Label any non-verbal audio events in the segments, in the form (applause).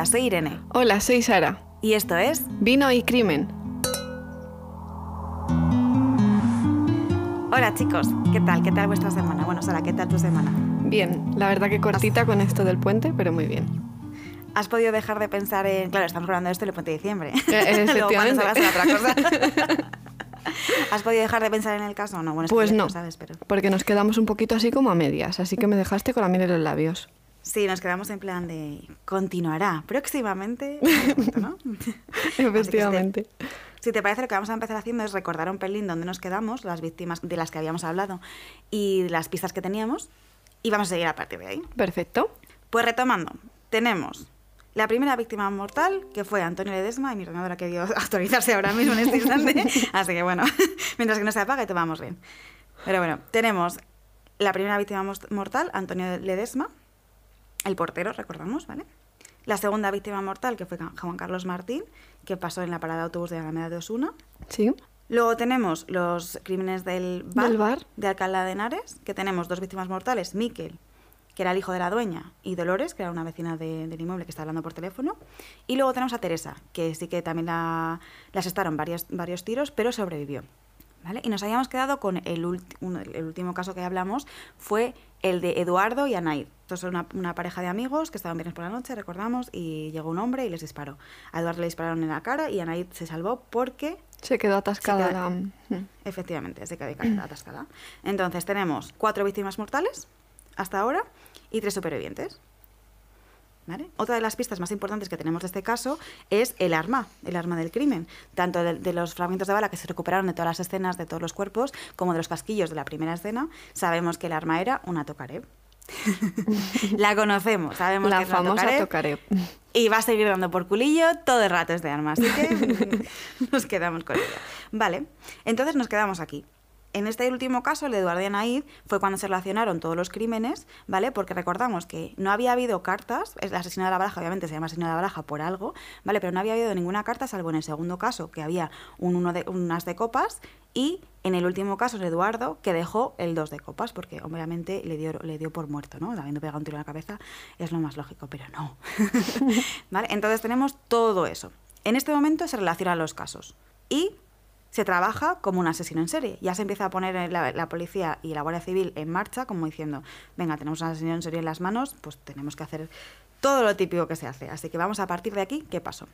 Hola, soy Irene. Hola, soy Sara. Y esto es Vino y Crimen. Hola chicos, ¿qué tal? ¿Qué tal vuestra semana? Bueno, Sara, ¿qué tal tu semana? Bien, la verdad que cortita con esto del puente, pero muy bien. ¿Has podido dejar de pensar en... Claro, estamos hablando de esto en el puente de diciembre. Eh, (laughs) Luego cuando efectivamente. salgas a otra cosa. (laughs) ¿Has podido dejar de pensar en el caso? No, bueno, Pues no, sabes, pero... porque nos quedamos un poquito así como a medias, así que me dejaste con la miel en los labios. Sí, nos quedamos en plan de continuará próximamente, (laughs) ¿no? (laughs) Efectivamente. Si te parece, lo que vamos a empezar haciendo es recordar un pelín dónde nos quedamos, las víctimas de las que habíamos hablado y las pistas que teníamos, y vamos a seguir a partir de ahí. Perfecto. Pues retomando, tenemos la primera víctima mortal, que fue Antonio Ledesma, y mi ordenador ha querido (laughs) actualizarse ahora mismo en este instante, así que bueno, mientras que no se apague, te vamos bien. Pero bueno, tenemos la primera víctima mortal, Antonio Ledesma, el portero, recordamos, ¿vale? La segunda víctima mortal, que fue Juan Carlos Martín, que pasó en la parada de autobús de Alameda de Osuna. Sí. Luego tenemos los crímenes del bar, Del bar. de Alcalá de Henares, que tenemos dos víctimas mortales, Miquel, que era el hijo de la dueña, y Dolores, que era una vecina de- del inmueble que está hablando por teléfono. Y luego tenemos a Teresa, que sí que también la, la asestaron varios, varios tiros, pero sobrevivió. ¿Vale? Y nos habíamos quedado con el, ulti- uno- el último caso que hablamos, fue el de Eduardo y Anaid. Son una, una pareja de amigos que estaban viernes por la noche, recordamos, y llegó un hombre y les disparó. A Eduardo le dispararon en la cara y Anaid se salvó porque Se quedó atascada Se queda- la... Mm. Efectivamente, se queda atascada. Entonces tenemos cuatro víctimas mortales hasta ahora y tres supervivientes. ¿Vale? Otra de las pistas más importantes que tenemos de este caso es el arma, el arma del crimen, tanto de, de los fragmentos de bala que se recuperaron de todas las escenas, de todos los cuerpos, como de los casquillos de la primera escena. Sabemos que el arma era una tokarev. (laughs) la conocemos, sabemos La que es una famosa tokarev. tocaré. Y va a seguir dando por culillo todo el rato este arma, así que (laughs) (laughs) nos quedamos con ella. Vale, entonces nos quedamos aquí. En este último caso, el de Eduardo Anaid, fue cuando se relacionaron todos los crímenes, ¿vale? Porque recordamos que no había habido cartas, el asesino de la baraja obviamente se llama asesino de la baraja por algo, ¿vale? Pero no había habido ninguna carta, salvo en el segundo caso, que había un, uno de, un as de copas, y en el último caso es Eduardo, que dejó el dos de copas, porque obviamente le dio, le dio por muerto, ¿no? Habiendo pegado un tiro en la cabeza, es lo más lógico, pero no. (laughs) ¿Vale? Entonces tenemos todo eso. En este momento se relacionan los casos. Y se trabaja como un asesino en serie. Ya se empieza a poner la, policía y la Guardia Civil en marcha, como diciendo, venga, tenemos un asesino en serie en las manos, pues tenemos que hacer todo lo típico que se hace. Así que vamos a partir de aquí, ¿qué pasó?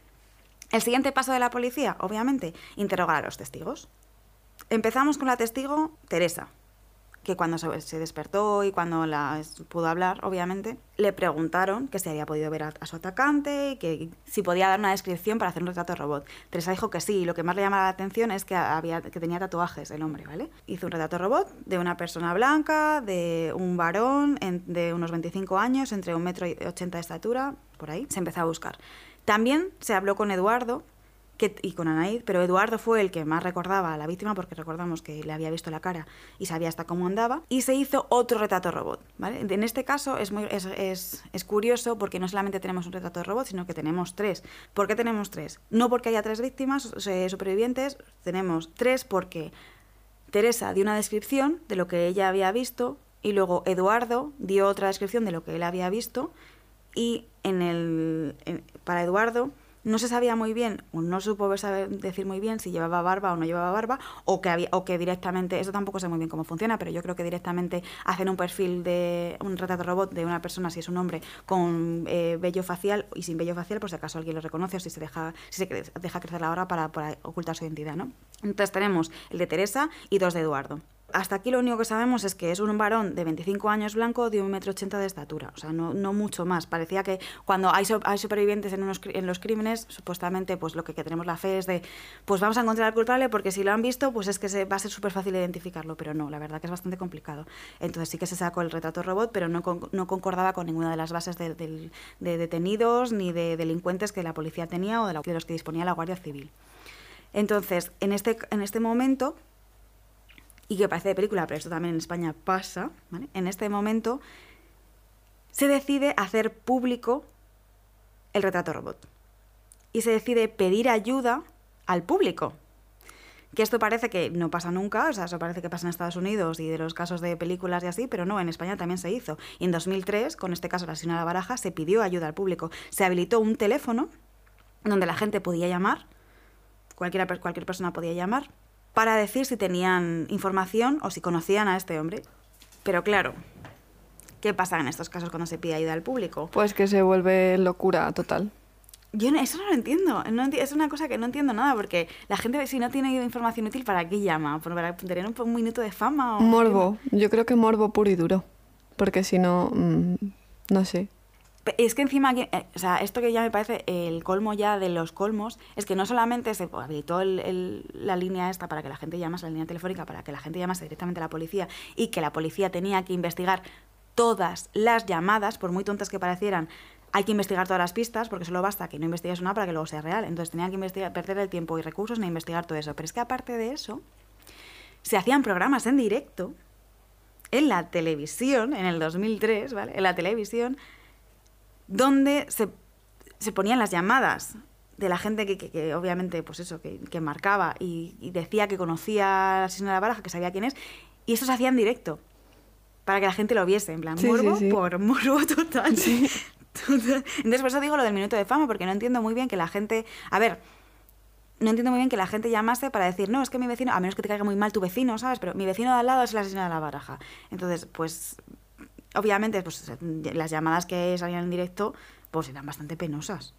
El siguiente paso de la policía, obviamente, interrogar a los testigos. Empezamos con la testigo Teresa, que cuando se, despertó y cuando la pudo hablar, obviamente, le preguntaron que si había podido ver a, su atacante y que si podía dar una descripción para hacer un retrato robot. Teresa dijo que sí, y lo que más le llamaba la atención es que, había, que tenía tatuajes el hombre, ¿vale? Hizo un retrato robot de una persona blanca, de un varón de unos 25 años, entre un metro y 80 de estatura, por ahí. Se empezó a buscar. También se habló con Eduardo, y con Anaid, pero Eduardo fue el que más recordaba a la víctima porque recordamos que le había visto la cara y sabía hasta cómo andaba, y se hizo otro retrato robot. ¿vale? En este caso es, muy, es, es- es curioso porque no solamente tenemos un retrato robot, sino que tenemos tres. ¿Por qué tenemos tres? No porque haya tres víctimas eh, supervivientes, tenemos tres porque Teresa dio una descripción de lo que ella había visto y luego Eduardo dio otra descripción de lo que él había visto y en el, para Eduardo no se sabía muy bien, o no supo decir muy bien si llevaba barba o no llevaba barba, o que, había, o que directamente, eso tampoco sé muy bien cómo funciona, pero yo creo que directamente hacen un perfil de un retrato robot de una persona, si es un hombre, con eh, vello facial y sin vello facial, por si acaso alguien lo reconoce o si se deja, si se deja crecer la hora para, para ocultar su identidad, ¿no? Entonces tenemos el de Teresa y dos de Eduardo. Hasta aquí lo único que sabemos es que es un varón de 25 años blanco de 1,80 m de estatura. O sea, no, no mucho más. Parecía que cuando hay, hay supervivientes en, unos, en los crímenes, supuestamente, pues lo que, tenemos la fe es de, pues vamos a encontrar al culpable porque si lo han visto, pues es que se, va a ser súper fácil identificarlo. Pero no, la verdad que es bastante complicado. Entonces sí que se sacó el retrato robot, pero no, no concordaba con ninguna de las bases de, de detenidos ni de delincuentes que la policía tenía o de, la- de los que disponía la Guardia Civil. Entonces, en este, en este momento, y que parece de película, pero esto también en España pasa. En este momento se decide hacer público el retrato robot. Y se decide pedir ayuda al público. Que esto parece que no pasa nunca, o sea, eso parece que pasa en Estados Unidos y de los casos de películas y así, pero no, en España también se hizo. Y en 2003, con este caso de la baraja, se pidió ayuda al público. Se habilitó un teléfono donde la gente podía llamar, cualquier persona podía llamar, para decir si tenían información o si conocían a este hombre. Pero claro, ¿qué pasa en estos casos cuando se pide ayuda al público? Pues que se vuelve locura total. Yo no- eso no lo entiendo. No enti- es una cosa que no entiendo nada, porque la gente, si no tiene información útil, ¿para qué llama? ¿Por- ¿Para tener un, un minuto de fama? O Morbo. Yo creo que morbo puro y duro. Porque si no, mm, no sé. Es que encima, aquí- eh, o sea, esto que ya me parece el colmo ya de los colmos, es que no solamente se habilitó el- el- la línea esta para que la gente llamase, la línea telefónica, para que la gente llamase directamente a la policía y que la policía tenía que investigar todas las llamadas, por muy tontas que parecieran, hay que investigar todas las pistas, porque solo basta que no investigues una para que luego sea real. Entonces tenían que investigar, perder el tiempo y recursos en investigar todo eso. Pero es que aparte de eso, se hacían programas en directo en la televisión, en el 2003, ¿vale? En la televisión, donde se, se ponían las llamadas de la gente que, que- que obviamente, pues eso, que, que marcaba y, y decía que conocía al asesino de la baraja, que sabía quién es, y eso se hacía en directo, para que la gente lo viese, en plan, Sí, morbo sí, sí. por morbo total. Total. Entonces, por eso digo lo del minuto de fama, porque no entiendo muy bien que la gente... A ver, no entiendo muy bien que la gente llamase para decir, no, es que mi vecino, a menos que te caiga muy mal tu vecino, ¿sabes? Pero mi vecino de al lado es el asesino de la baraja. Entonces, pues, obviamente, pues las llamadas que salían en directo, pues eran bastante penosas.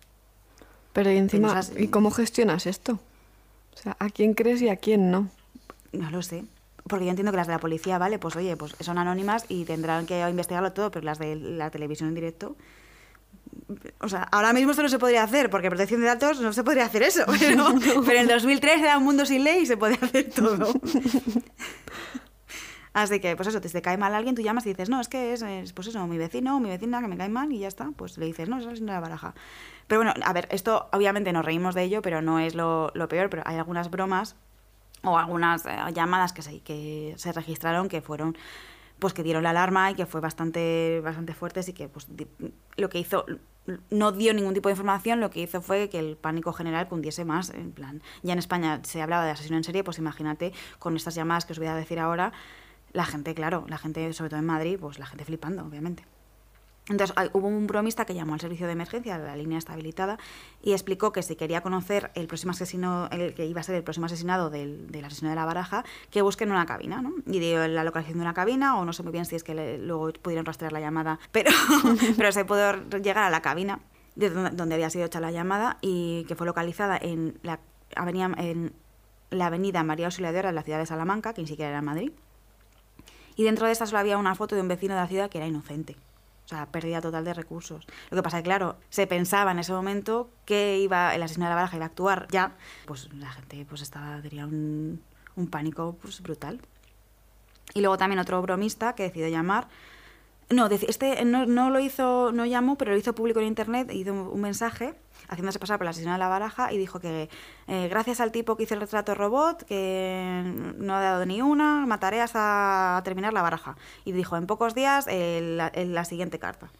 Pero y encima, ¿y cómo gestionas esto? O sea, ¿a quién crees y a quién no? No lo sé. Porque yo entiendo que las de la policía, vale, pues oye, pues son anónimas y tendrán que investigarlo todo, pero las de la televisión en directo. O sea, ahora mismo esto no se podría hacer, porque protección de datos no se podría hacer eso. (laughs) Pero, pero en 2003 era un mundo sin ley y se podía hacer todo. (laughs) Así que, pues eso, te, te cae mal alguien, tú llamas y dices, no, es que es, es, pues eso, mi vecino o mi vecina que me cae mal y ya está. Pues le dices, no, eso es una baraja. Pero bueno, a ver, esto obviamente nos reímos de ello, pero no es lo, lo peor, pero hay algunas bromas o algunas eh, llamadas que se, que se registraron que fueron pues que dieron la alarma y que fue bastante bastante fuertes y que pues di- lo que hizo no dio ningún tipo de información lo que hizo fue que el pánico general cundiese más en plan ya en España se hablaba de asesino en serie pues imagínate con estas llamadas que os voy a decir ahora la gente claro la gente sobre todo en Madrid pues la gente flipando obviamente entonces hubo un bromista que llamó al servicio de emergencia, la línea está habilitada, y explicó que si quería conocer el próximo asesino, el que iba a ser el próximo asesinado del, del asesino de la baraja, que busquen una cabina, ¿no? Y dio la localización de una cabina, o no sé muy bien si es que le- luego pudieron rastrear la llamada, (laughs) pero, (laughs) pero se pudo llegar a la cabina de donde, donde había sido hecha la llamada y que fue localizada en la avenida, en la avenida María Auxiliadora de la ciudad de Salamanca, que ni siquiera era Madrid. Y dentro de esta solo había una foto de un vecino de la ciudad que era inocente. O sea, pérdida total de recursos. Lo que pasa es que, claro, se pensaba en ese momento que iba el asesino de la baraja iba a actuar ya. Pues la gente pues estaba, tenía un, un pánico pues, brutal. Y luego también otro bromista que decidió llamar. No, este no, no lo hizo, no llamó, pero lo hizo público en internet, hizo un, mensaje haciéndose pasar por la asesina de la baraja y dijo que eh, gracias al tipo que hizo el retrato robot, que no ha dado ni una, mataré hasta terminar la baraja. Y dijo en pocos días el- la siguiente carta.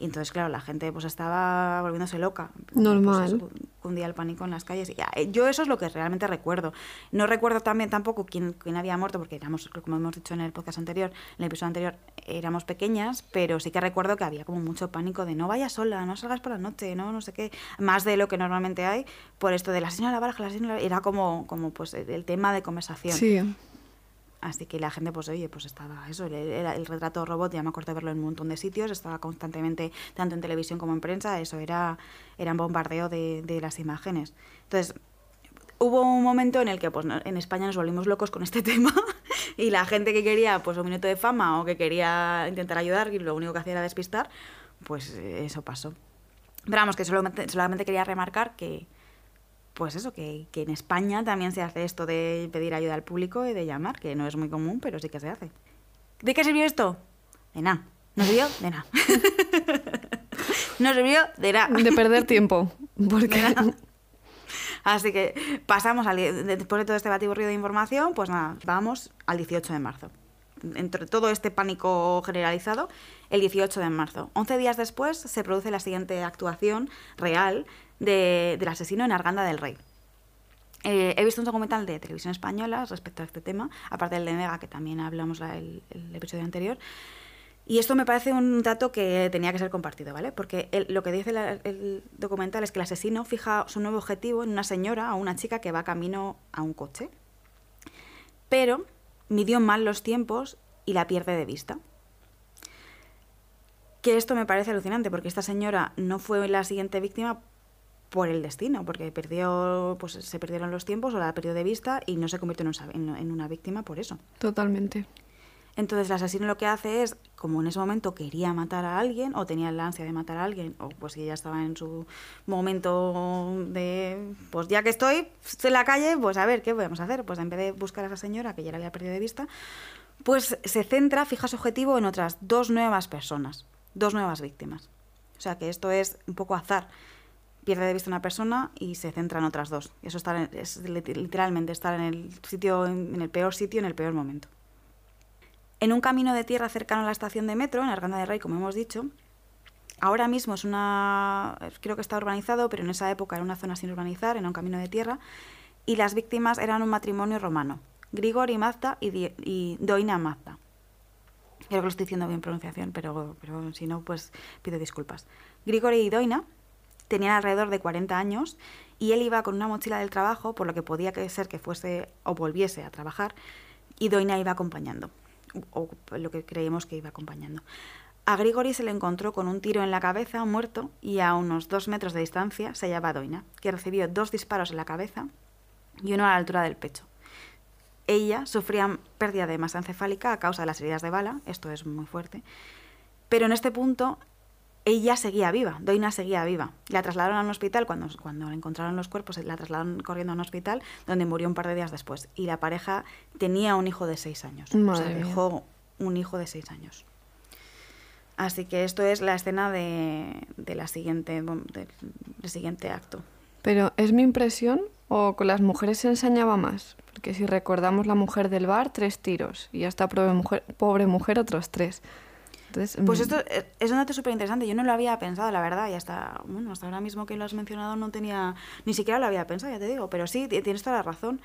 Y entonces, claro, la gente pues estaba volviéndose loca. Normal. Pues, cundía el pánico en las calles. Ah, yo eso es lo que realmente recuerdo. No recuerdo también tampoco quién, quién había muerto, porque éramos, como hemos dicho en el podcast anterior, en el episodio anterior, éramos pequeñas, pero sí que recuerdo que había como mucho pánico de no vayas sola, no salgas por la noche, no, no sé qué, más de lo que normalmente hay, por esto de la señora de la señora era como, como pues el el tema de conversación. Sí, Así que la gente, pues oye, pues estaba eso, el, el- el retrato robot, ya me acuerdo de verlo en un montón de sitios, estaba constantemente, tanto en televisión como en prensa, eso era, era un bombardeo de, las imágenes. Entonces, hubo un momento en el que pues, en España nos volvimos locos con este (laughs) tema y la gente que quería pues un minuto de fama o que quería intentar ayudar y lo único que hacía era despistar, pues eso pasó. Pero vamos, que solamente, solamente quería remarcar que, pues eso, que, que en España también se hace esto de pedir ayuda al público y de llamar, que no es muy común, pero sí que se hace. ¿De qué sirvió esto? De nada. ¿No sirvió? De nada. (laughs) no sirvió de nada. de perder tiempo. Porque. Así que pasamos al, después de todo este batiburrillo de información, pues nada, vamos al 18 de marzo. Entre todo este pánico generalizado, el 18 de marzo. 11 días después se produce la siguiente actuación real de- del asesino en Arganda del Rey. Eh, he visto un documental de televisión española respecto a este tema, aparte del de Mega, que también hablamos la- el, episodio anterior. Y esto me parece un dato que tenía que ser compartido, ¿vale? Porque lo que dice el documental es que el asesino fija su nuevo objetivo en una señora o una chica que va camino a un coche. Pero midió mal los tiempos y la pierde de vista. Que esto me parece alucinante, porque esta señora no fue la siguiente víctima por el destino, porque perdió, pues se perdieron los tiempos o la perdió de vista y no se convirtió en, un en- una víctima por eso. Totalmente. Entonces el asesino lo que hace es, como en ese momento quería matar a alguien o tenía la ansia de matar a alguien, o pues si ya estaba en su momento de, pues ya que estoy estoy en la calle, pues a ver, ¿qué podemos hacer? Pues en vez de buscar a esa señora que ya la había perdido de vista, pues se centra, fija su objetivo en otras dos nuevas personas, dos nuevas víctimas. O sea que esto es un poco azar. Pierde de vista una persona y se centra en otras dos. Eso estar es lit- literalmente estar en el sitio, en el peor sitio, en el peor momento. En un camino de tierra cercano a la estación de metro, en Arganda de Rey, como hemos dicho, ahora mismo es una. Creo que está urbanizado, pero en esa época era una zona sin urbanizar, era un camino de tierra, y las víctimas eran un matrimonio romano: Grigori Mazda y, y Doina Mazda. Creo que lo estoy diciendo bien pronunciación, pero, pero si no, pues pido disculpas. Grigori y Doina tenían alrededor de 40 años y él iba con una mochila del trabajo, por lo que podía ser que fuese o volviese a trabajar, y Doina iba acompañando, o lo que creíamos que iba acompañando. A Grigori se le encontró con un tiro en la cabeza, muerto, y a unos dos metros de distancia se hallaba Doina, que recibió dos disparos en la cabeza y uno a la altura del pecho. Ella sufría pérdida de masa encefálica a causa de las heridas de bala, esto es muy fuerte, pero en este punto ella seguía viva, Doina seguía viva. La trasladaron a un hospital, cuando, cuando encontraron los cuerpos, la trasladaron corriendo a un hospital donde murió un par de días después. Y la pareja tenía un hijo de seis años. o Madre sea, dejó un hijo de seis años. Así que esto es la escena de, de la siguiente, del, siguiente acto. Pero ¿es mi impresión o con las mujeres se ensañaba más? Porque si recordamos la mujer del bar, tres tiros. Y a esta pobre mujer, pobre mujer otros tres. Entonces, Pues mm, esto es- es un dato súper interesante. Yo no lo había pensado, la verdad, y hasta, bueno, hasta ahora mismo que lo has mencionado no tenía, ni siquiera lo había pensado, ya te digo. Pero sí, ti- tienes toda la razón.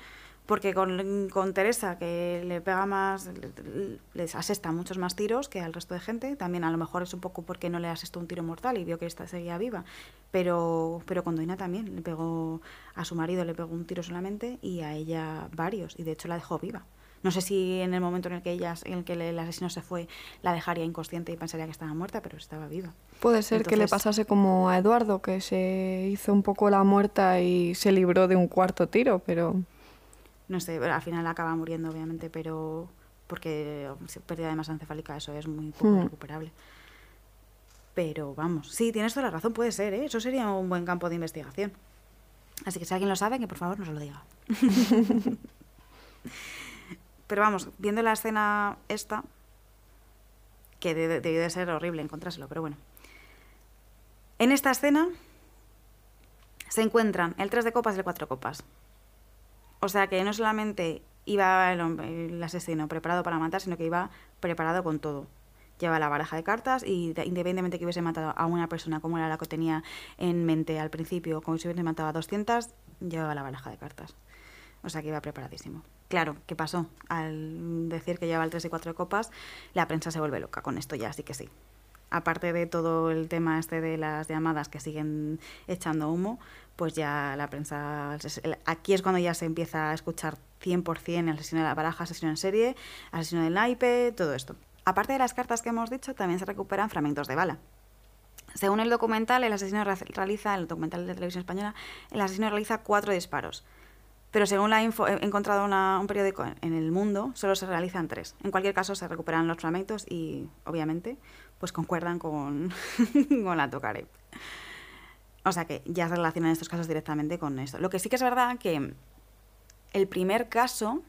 Porque con, con Teresa, que le pega más, le- les asesta muchos más tiros que al resto de gente. También a lo mejor es un poco porque no le asestó un tiro mortal y vio que esta seguía viva. Pero, pero con Doina también. Le pegó a su marido, le pegó un tiro solamente y a ella varios. Y de hecho la dejó viva. No sé si en el momento en el que ella, en el que el asesino se fue, la dejaría inconsciente y pensaría que estaba muerta, pero estaba viva. puede ser que le pasase como a Eduardo, que se hizo un poco la muerta y se libró de un cuarto tiro, pero No sé, al final acaba muriendo, obviamente, pero porque pérdida de masa encefálica, eso es muy poco Hmm. recuperable. Pero vamos, sí, tienes toda la razón, puede ser, ¿eh? Eso sería un buen campo de investigación. Así que si alguien lo sabe, que por favor nos lo diga. (laughs) (laughs) Pero vamos, viendo la escena esta, que de- de- debió de ser horrible encontrárselo, pero bueno. En esta escena se encuentran el 3 de copas y el 4 copas. O sea que no solamente iba el, asesino preparado para matar, sino que iba preparado con todo. Lleva la baraja de cartas y de- independientemente que hubiese matado a una persona como era la que tenía en mente al principio, como si hubiese matado a 200, llevaba la baraja de cartas. O sea que iba preparadísimo. Claro, ¿qué pasó? Al decir que llevaba el 3 y 4 de copas, la prensa se vuelve loca con esto ya, así que sí. Aparte de todo el tema este de las llamadas que siguen echando humo, pues ya la prensa... Aquí es cuando ya se empieza a escuchar 100% el asesino de la baraja, asesino en serie, asesino del naipe, todo esto. Aparte de las cartas que hemos dicho, también se recuperan fragmentos de bala. Según el documental, el asesino re- realiza, el documental de televisión española, el asesino realiza cuatro disparos. Pero según la info, he encontrado una- un periódico en- el mundo, solo se realizan tres. En cualquier caso, se recuperan los fragmentos y, obviamente, pues concuerdan con, (laughs) con la Tokarev. O sea que ya se relacionan estos casos directamente con esto. Lo que sí que es verdad que el primer caso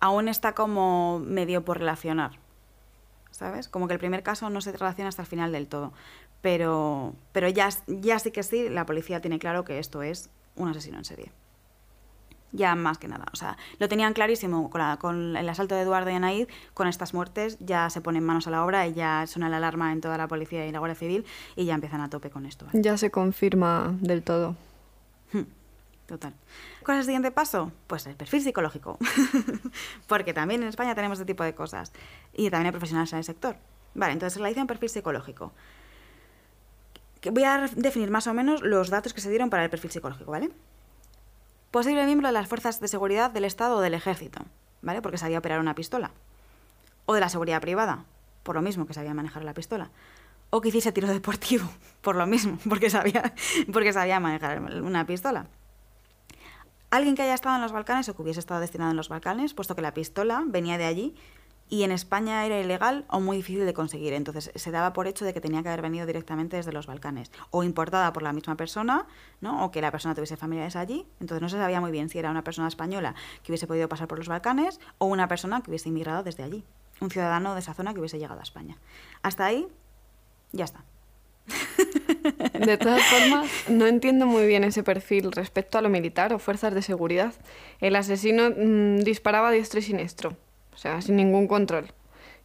aún está como medio por relacionar. ¿Sabes? Como que el primer caso no se relaciona hasta el final del todo. Pero, pero ya, ya sí que sí, la policía tiene claro que esto es un asesino en serie. Ya más que nada. O sea, lo tenían clarísimo con, la- con el asalto de Eduardo y Anaid, con estas muertes, ya se ponen manos a la obra y ya suena la alarma en toda la policía y la Guardia Civil y ya empiezan a tope con esto. ¿vale? ya se confirma del todo. Total. ¿Cuál es el siguiente paso? Pues el perfil psicológico. (laughs) Porque también en España tenemos este tipo de cosas. Y también hay profesionales en el sector. Vale, entonces la un perfil psicológico. Voy a definir más o menos los datos que se dieron para el perfil psicológico, ¿vale? Posible miembro de las fuerzas de seguridad del Estado o del Ejército, ¿vale? Porque sabía operar una pistola. O de la seguridad privada, por lo mismo que sabía manejar la pistola. O que hiciese tiro deportivo, (laughs) por lo mismo, porque sabía, (laughs) porque sabía manejar una pistola. Alguien que haya estado en los Balcanes o que hubiese estado destinado en los Balcanes, puesto que la pistola venía de allí y en España era ilegal o muy difícil de conseguir. Entonces se daba por hecho de que tenía que haber venido directamente desde los Balcanes o importada por la misma persona, ¿no? o que la persona tuviese familiares allí. Entonces no se sabía muy bien si era una persona española que hubiese podido pasar por los Balcanes o una persona que hubiese inmigrado desde allí, un ciudadano de esa zona que hubiese llegado a España. Hasta ahí, ya está. De todas formas, no entiendo muy bien ese perfil respecto a lo militar o fuerzas de seguridad. El asesino mm, disparaba diestro y siniestro, o sea, sin ningún control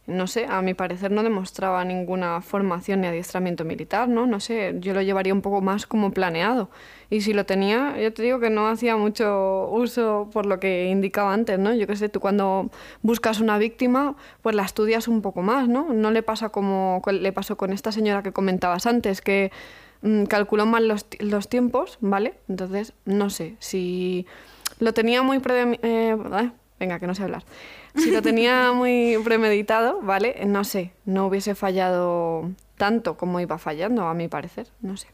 no sé, a mi parecer no demostraba ninguna formación ni adiestramiento militar, ¿no? No sé, yo lo llevaría un poco más como planeado. Y si lo tenía, yo te digo que no hacía mucho uso por lo que indicaba antes, ¿no? Yo qué sé, tú cuando buscas una víctima, pues la estudias un poco más, ¿no? No le pasa como le pasó con esta señora que comentabas antes, que mm, calculó mal los, los, tiempos, ¿vale? Entonces, no sé, si lo tenía muy... Eh, venga, que no sé hablar. Si lo tenía (laughs) muy premeditado, ¿vale? No sé, no hubiese fallado tanto como iba fallando, a mi parecer, no sé.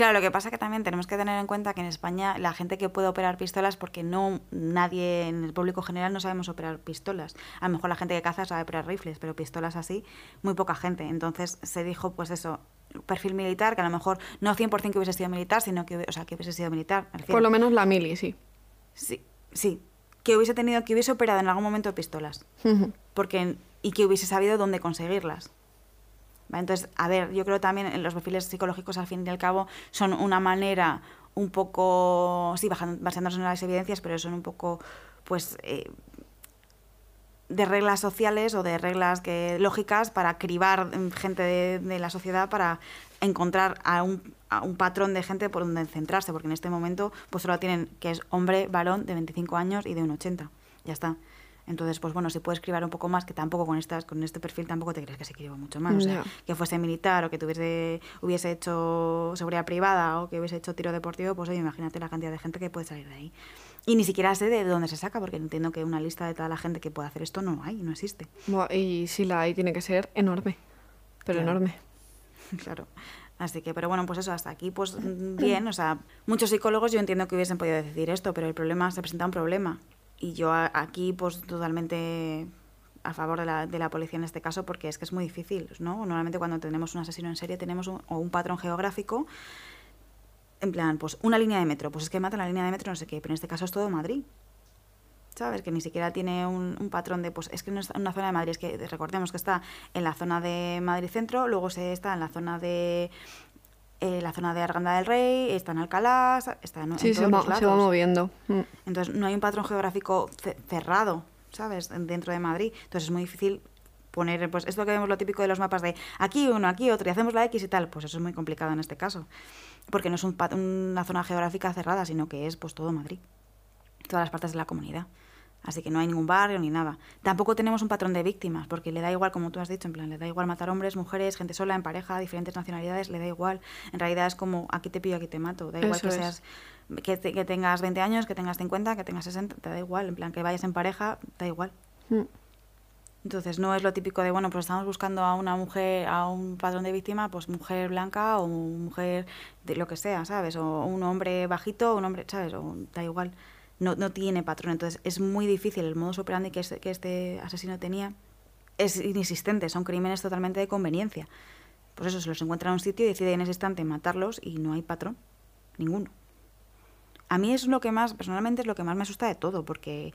Claro, lo que pasa es que también tenemos que tener en cuenta que en España la gente que puede operar pistolas, porque no nadie en el público general no sabemos operar pistolas. A lo mejor la gente que caza sabe operar rifles, pero pistolas así, muy poca gente. Entonces se dijo, pues eso, perfil militar, que a lo mejor no 100% que hubiese sido militar, sino que, o sea, que hubiese sido militar. Por lo menos la mili, sí. Sí, sí, que hubiese tenido, que hubiese operado en algún momento pistolas. Porque, y que hubiese sabido dónde conseguirlas. Entonces, a ver, yo creo también en los perfiles psicológicos, al fin y al cabo, son una manera un poco, sí, basándose en las evidencias, pero son un poco, pues, eh, de reglas sociales o de reglas que, lógicas para cribar gente de la sociedad para encontrar a un, a un, patrón de gente por donde centrarse, porque en este momento pues solo tienen que es hombre, varón de 25 años y de un 80. Ya está. Entonces, pues bueno, si puedes escribir un poco más, que tampoco con estas, con este perfil tampoco te crees que se escriba mucho más. O sea, que fuese militar o que tuviese, hubiese hecho seguridad privada o que hubiese hecho tiro deportivo, pues oye, imagínate la cantidad de gente que puede salir de ahí. Y ni siquiera sé de dónde se saca, porque entiendo que una lista de toda la gente que puede hacer esto no hay, no existe. y si la hay, tiene que ser enorme, pero enorme. (laughs) claro. Así que, pero bueno, pues eso, hasta aquí, pues (laughs) bien, o sea, muchos psicólogos yo entiendo que hubiesen podido decir esto, pero el problema, se presenta un problema. Y yo aquí, pues totalmente a favor de la, de la policía en este caso, porque es que es muy difícil, ¿no? Normalmente cuando tenemos un asesino en serie tenemos un, o un patrón geográfico, en plan, pues una línea de metro, pues es que mata la línea de metro, no sé qué, pero en este caso es todo Madrid. ¿Sabes? Que ni siquiera tiene un, patrón de, pues es que no en una zona de Madrid, es que recordemos que está en la zona de Madrid Centro, luego se está en la zona de eh, la zona de Arganda del Rey, está en Alcalá, está en, sí, se, va, se va moviendo. Mm. Entonces no hay un patrón geográfico cerrado, ¿sabes? Dentro de Madrid. Entonces es muy difícil poner, pues esto que vemos lo típico de los mapas de aquí uno, aquí otro, y hacemos la X y tal, pues eso es muy complicado en este caso. Porque no es un, una zona geográfica cerrada, sino que es pues todo Madrid, todas las partes de la comunidad. Así que no hay ningún barrio ni nada. Tampoco tenemos un patrón de víctimas, porque le da igual, como tú has dicho, en plan, le da igual matar hombres, mujeres, gente sola, en pareja, diferentes nacionalidades, le da igual. En realidad es como, aquí te pillo, aquí te mato. Da igual que seas que, que, tengas 20 años, que tengas 50, que tengas 60, te da igual. En plan, que vayas en pareja, da igual. Mm. Entonces no es lo típico de, bueno, pues estamos buscando a una mujer, a un patrón de víctima, pues mujer blanca o mujer de lo que sea, ¿sabes? O un hombre bajito, o un hombre, ¿sabes? O da igual no, no tiene patrón. Entonces es muy difícil el modus operandi que este, que este asesino tenía. Es inexistente, son crímenes totalmente de conveniencia. Pues eso, se los encuentra en un sitio y decide en ese instante matarlos y no hay patrón. Ninguno. A mí es lo que más, personalmente es lo que más me asusta de todo, porque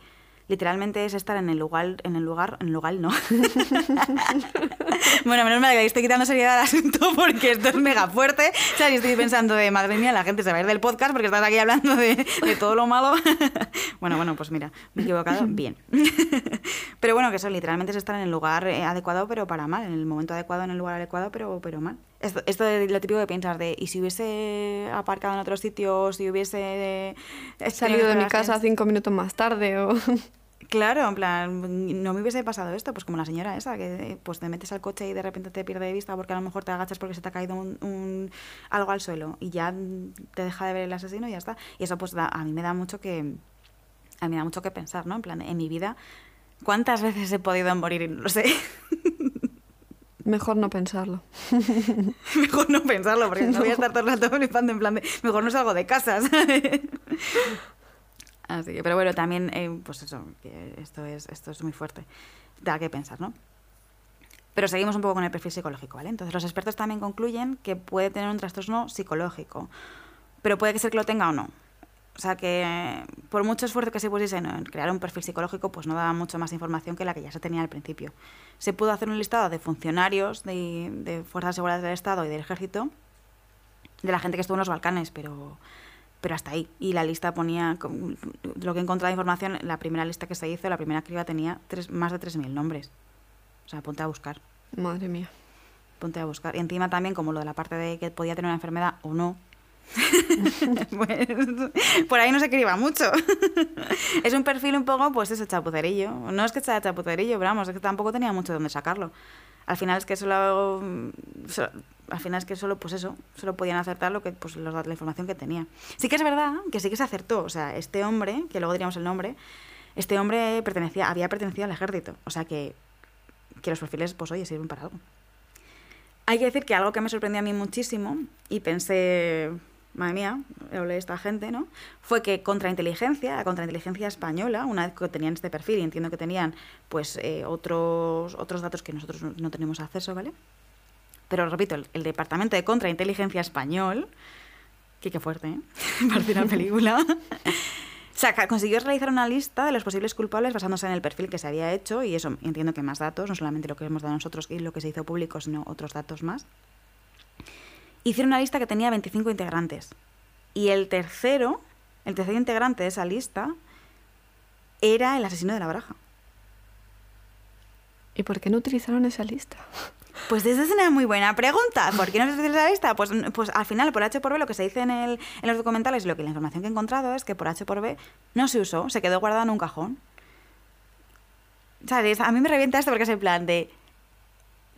literalmente es estar en el lugar, en el lugar, en el lugar no. (laughs) bueno, menos mal que estoy quitando seriedad al asunto porque esto es mega fuerte. O sea, y estoy pensando de, madre mía, la gente se va a ir del podcast porque estás aquí hablando de, de todo lo malo. (laughs) bueno, bueno, pues mira, me he equivocado, bien. (laughs) pero bueno, que eso literalmente es estar en el lugar eh, adecuado, pero para mal, en el momento adecuado, en el lugar adecuado, pero, pero mal. Esto, esto de lo típico que piensas de, ¿y si hubiese aparcado en otro sitio? O si hubiese... He salido de mi casa cinco minutos más tarde o... (laughs) Claro, en plan, no me hubiese pasado esto, pues como la señora esa, que pues te metes al coche y de repente te pierde de vista porque a lo mejor te agachas porque se te ha caído un, un- algo al suelo y ya te deja de ver el asesino y ya está. Y eso pues da- a mí me da mucho que a mí me da mucho que pensar, ¿no? En plan, en mi vida, ¿cuántas veces he podido morir y no lo sé? (laughs) Mejor no pensarlo. (laughs) mejor no pensarlo, porque no voy a estar todo el rato flipando en plan de, mejor no salgo de casa, (laughs) ¿sabes? Así que, pero bueno, también, eh, pues eso, que esto es, esto es muy fuerte. Da que pensar, ¿no? Pero seguimos un poco con el perfil psicológico, ¿vale? Entonces los expertos también concluyen que puede tener un trastorno psicológico, pero puede que ser que lo tenga o no. O sea que por mucho esfuerzo que se pusiese en crear un perfil psicológico, pues no daba mucho más información que la que ya se tenía al principio. Se pudo hacer un listado de funcionarios de, de Fuerzas de Seguridad del Estado y del Ejército, de la gente que estuvo en los Balcanes, pero, pero hasta ahí. Y la lista ponía, lo que he encontrado de información, la primera lista que se hizo, la primera criba tenía tres, más de 3.000 nombres. O sea, ponte a buscar, Madre mía. ponte a buscar. Y encima también, como lo de la parte de que podía tener una enfermedad o no, (laughs) pues, por ahí no se criba mucho. (laughs) es un perfil un poco, pues eso, chapucerillo. No es que sea chapucerillo, pero vamos, es que tampoco tenía mucho de dónde sacarlo. Al final es que solo, so- al final es que solo, pues eso, solo podían acertar lo que, pues dat- la información que tenía. Sí que es verdad que sí que se acertó. O sea, este hombre, que luego diríamos el nombre, este hombre pertenecía, había pertenecido al ejército. O sea que, que los perfiles, pues oye, sirven para algo. Hay que decir que algo que me sorprendió a mí muchísimo y pensé, madre mía, hablé de esta gente, ¿no? Fue que contrainteligencia, la contrainteligencia española, una vez que tenían este perfil y entiendo que tenían pues eh, otros, otros datos que nosotros no- tenemos acceso, ¿vale? Pero repito, el, el Departamento de Contrainteligencia Español, que qué fuerte, ¿eh? (laughs) Parece una película. Saca, consiguió realizar una lista de los posibles culpables basándose en el perfil que se había hecho y eso, entiendo que más datos, no solamente lo que hemos dado nosotros y lo que se hizo público, sino otros datos más. Hicieron una lista que tenía 25 integrantes. Y el tercero, el tercer integrante de esa lista, era el asesino de la baraja. ¿Y por qué no utilizaron esa lista? (laughs) Pues esa es una muy buena pregunta. ¿Por qué no se utiliza la lista? Pues, pues al final, por H por B, lo que se dice en, el, en los documentales y lo que la información que he encontrado es que por H por B no se usó, se quedó guardado en un cajón. ¿Sabes? A mí me revienta esto porque es el plan de...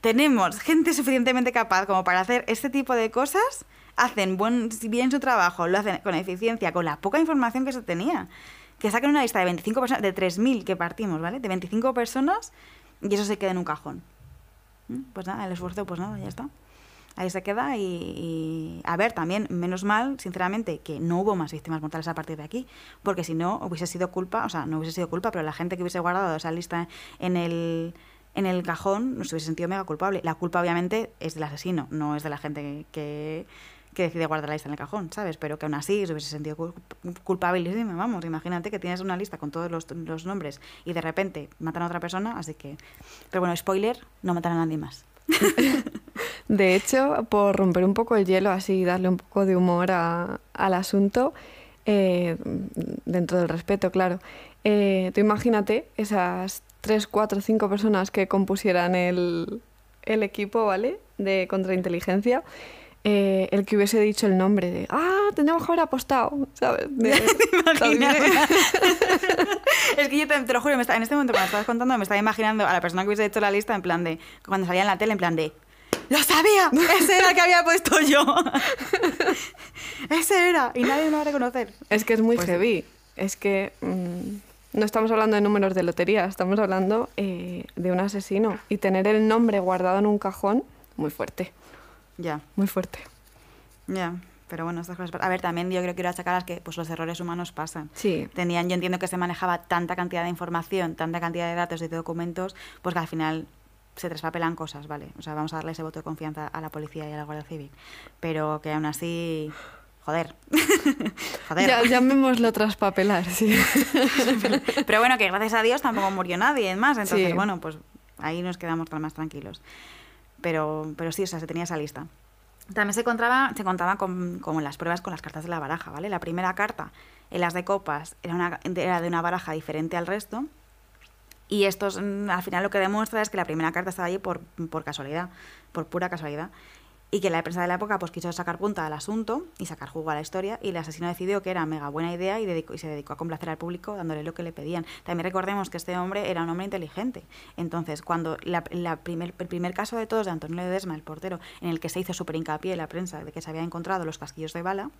Tenemos gente suficientemente capaz como para hacer este tipo de cosas, hacen buen, bien su trabajo, lo hacen con eficiencia, con la poca información que se tenía. Que saquen una lista de 25 personas, de 3.000 que partimos, ¿vale? De 25 personas y eso se queda en un cajón. Mm, Pues nada, el esfuerzo, pues nada, ya está. Ahí se queda y, y, a ver, también, menos mal, sinceramente, que no hubo más víctimas mortales a partir de aquí, porque si no, hubiese sido culpa, o sea, no hubiese sido culpa, pero la gente que hubiese guardado esa lista en el, en el cajón nos hubiese sentido mega culpable. La culpa, obviamente, es del asesino, no es de la gente que, que decide guardar la lista en el cajón, ¿sabes? Pero que aún así se hubiese sentido cul- culpabilísima, vamos. Imagínate que tienes una lista con todos los, los nombres y de repente matan a otra persona, así que... Pero bueno, spoiler, no matan a nadie más. (laughs) De hecho, por romper un poco el hielo, así darle un poco de humor a- al asunto, eh, dentro del respeto, claro. eh, tú imagínate esas tres, cuatro, cinco personas que compusieran el, el equipo, ¿vale? De contrainteligencia. eh, el que hubiese dicho el nombre de, ah, tendríamos que haber apostado, ¿sabes? De- (laughs) (laughs) es que yo te, te lo juro, me está- en este momento cuando estabas contando me estaba imaginando a la persona que hubiese hecho la lista en plan de, cuando salía en la tele, en plan de, ¡lo sabía! Ese era el que había puesto yo. (laughs) Ese era, y nadie me lo va a reconocer. Es que es muy Pues- heavy. Es que mm, no estamos hablando de números de lotería, estamos hablando eh, de un asesino. Y tener el nombre guardado en un cajón, muy fuerte, Ya, muy fuerte. ya. Pero bueno, estas cosas. A ver, también yo creo que quiero achacar que pues, los errores humanos pasan. Sí, Tenían, yo entiendo que se manejaba tanta cantidad de información, tanta cantidad de datos y de documentos, pues que al final se traspapelan cosas, ¿vale? O sea, vamos a darle ese voto de confianza a la policía y a la Guardia Civil. Pero que aún así, joder. (laughs) joder. ya, llamémoslo traspapelar, sí. (laughs) Pero bueno, que gracias a Dios tampoco murió nadie más, entonces Sí. bueno, pues ahí nos quedamos tan más tranquilos. Pero, pero sí, o sea, se tenía esa lista. También se encontraba, se contaba con, con las pruebas con las cartas de la baraja, ¿vale? La primera carta, en las de copas, era, una, era de una baraja diferente al resto. Y esto al final lo que demuestra es que la primera carta estaba allí por, por casualidad, por pura casualidad. Y que la prensa de la época pues quiso sacar punta al asunto y sacar jugo a la historia y el asesino decidió que era mega buena idea y, se dedicó a complacer al público dándole lo que le pedían. También recordemos que este hombre era un hombre inteligente. Entonces, cuando la, la primer, el primer caso de todos de Antonio Ledesma, el portero, en el que se hizo súper hincapié en la prensa de que se había encontrado los casquillos de bala,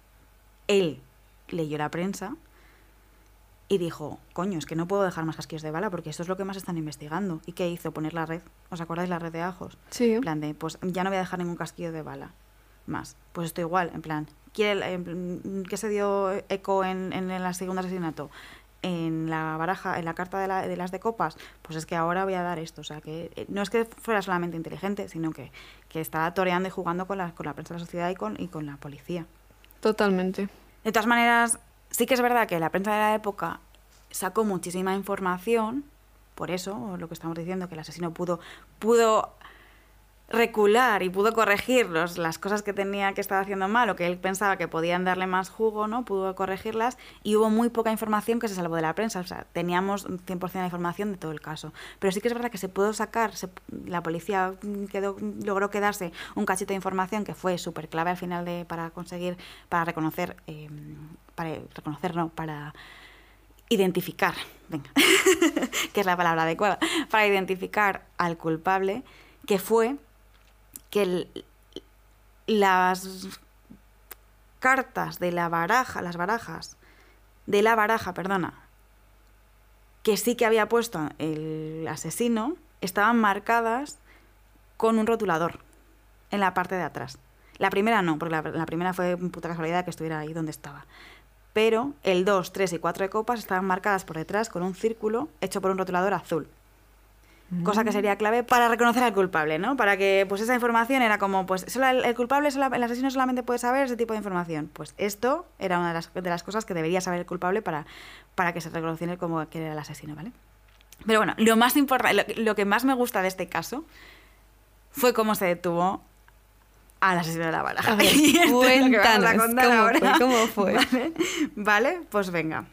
él leyó la prensa y dijo, coño, es que no puedo dejar más casquillos de bala porque esto es lo que más están investigando. ¿Y qué hizo? Poner la red. ¿Os acordáis la red de ajos? Sí. En plan de, pues ya no voy a dejar ningún casquillo de bala más. Pues esto igual, en plan, ¿quiere, en ¿qué se dio eco en, en el segundo asesinato? En la baraja, en la carta de, la- de las de copas, pues es que ahora voy a dar esto. O sea, que eh, no es que fuera solamente inteligente, sino que, que estaba toreando y jugando con la, con la prensa de la sociedad y con, y con la policía. Totalmente. De todas maneras, sí que es verdad que la prensa de la época sacó muchísima información, por eso, lo que estamos diciendo, que el asesino pudo, pudo recular y pudo corregir los- las cosas que tenía que estaba haciendo mal o que él pensaba que podían darle más jugo, ¿no? Pudo corregirlas y hubo muy poca información que se salvó de la prensa, o sea, teníamos 100% de información de todo el caso. Pero sí que es verdad que se pudo sacar, se- la policía quedó, logró quedarse un cachito de información que fue súper clave al final de, para conseguir, para reconocer, eh, para reconocer, no, para identificar, venga, (laughs) que es la palabra adecuada, para identificar al culpable, que fue que las cartas de la baraja, las barajas, de la baraja, perdona, que sí que había puesto el asesino, estaban marcadas con un rotulador en la parte de atrás. La primera no, porque la, la primera fue puta casualidad que estuviera ahí donde estaba. Pero el 2, 3 y 4 de copas estaban marcadas por detrás con un círculo hecho por un rotulador azul. Cosa que sería clave para reconocer al culpable, ¿no? Para que pues esa información era como, pues solo el, el culpable, el asesino solamente puede saber ese tipo de información. Pues esto era una de las, de las cosas que debería saber el culpable para, para que se reconociera como que era el asesino, ¿vale? Pero bueno, lo más importante, lo, lo que más me gusta de este caso fue cómo se detuvo al asesino de la baraja. A ver, (laughs) a cuéntanos, contar ¿cómo ahora. fue? ¿Cómo fue? Vale, Vale, pues venga.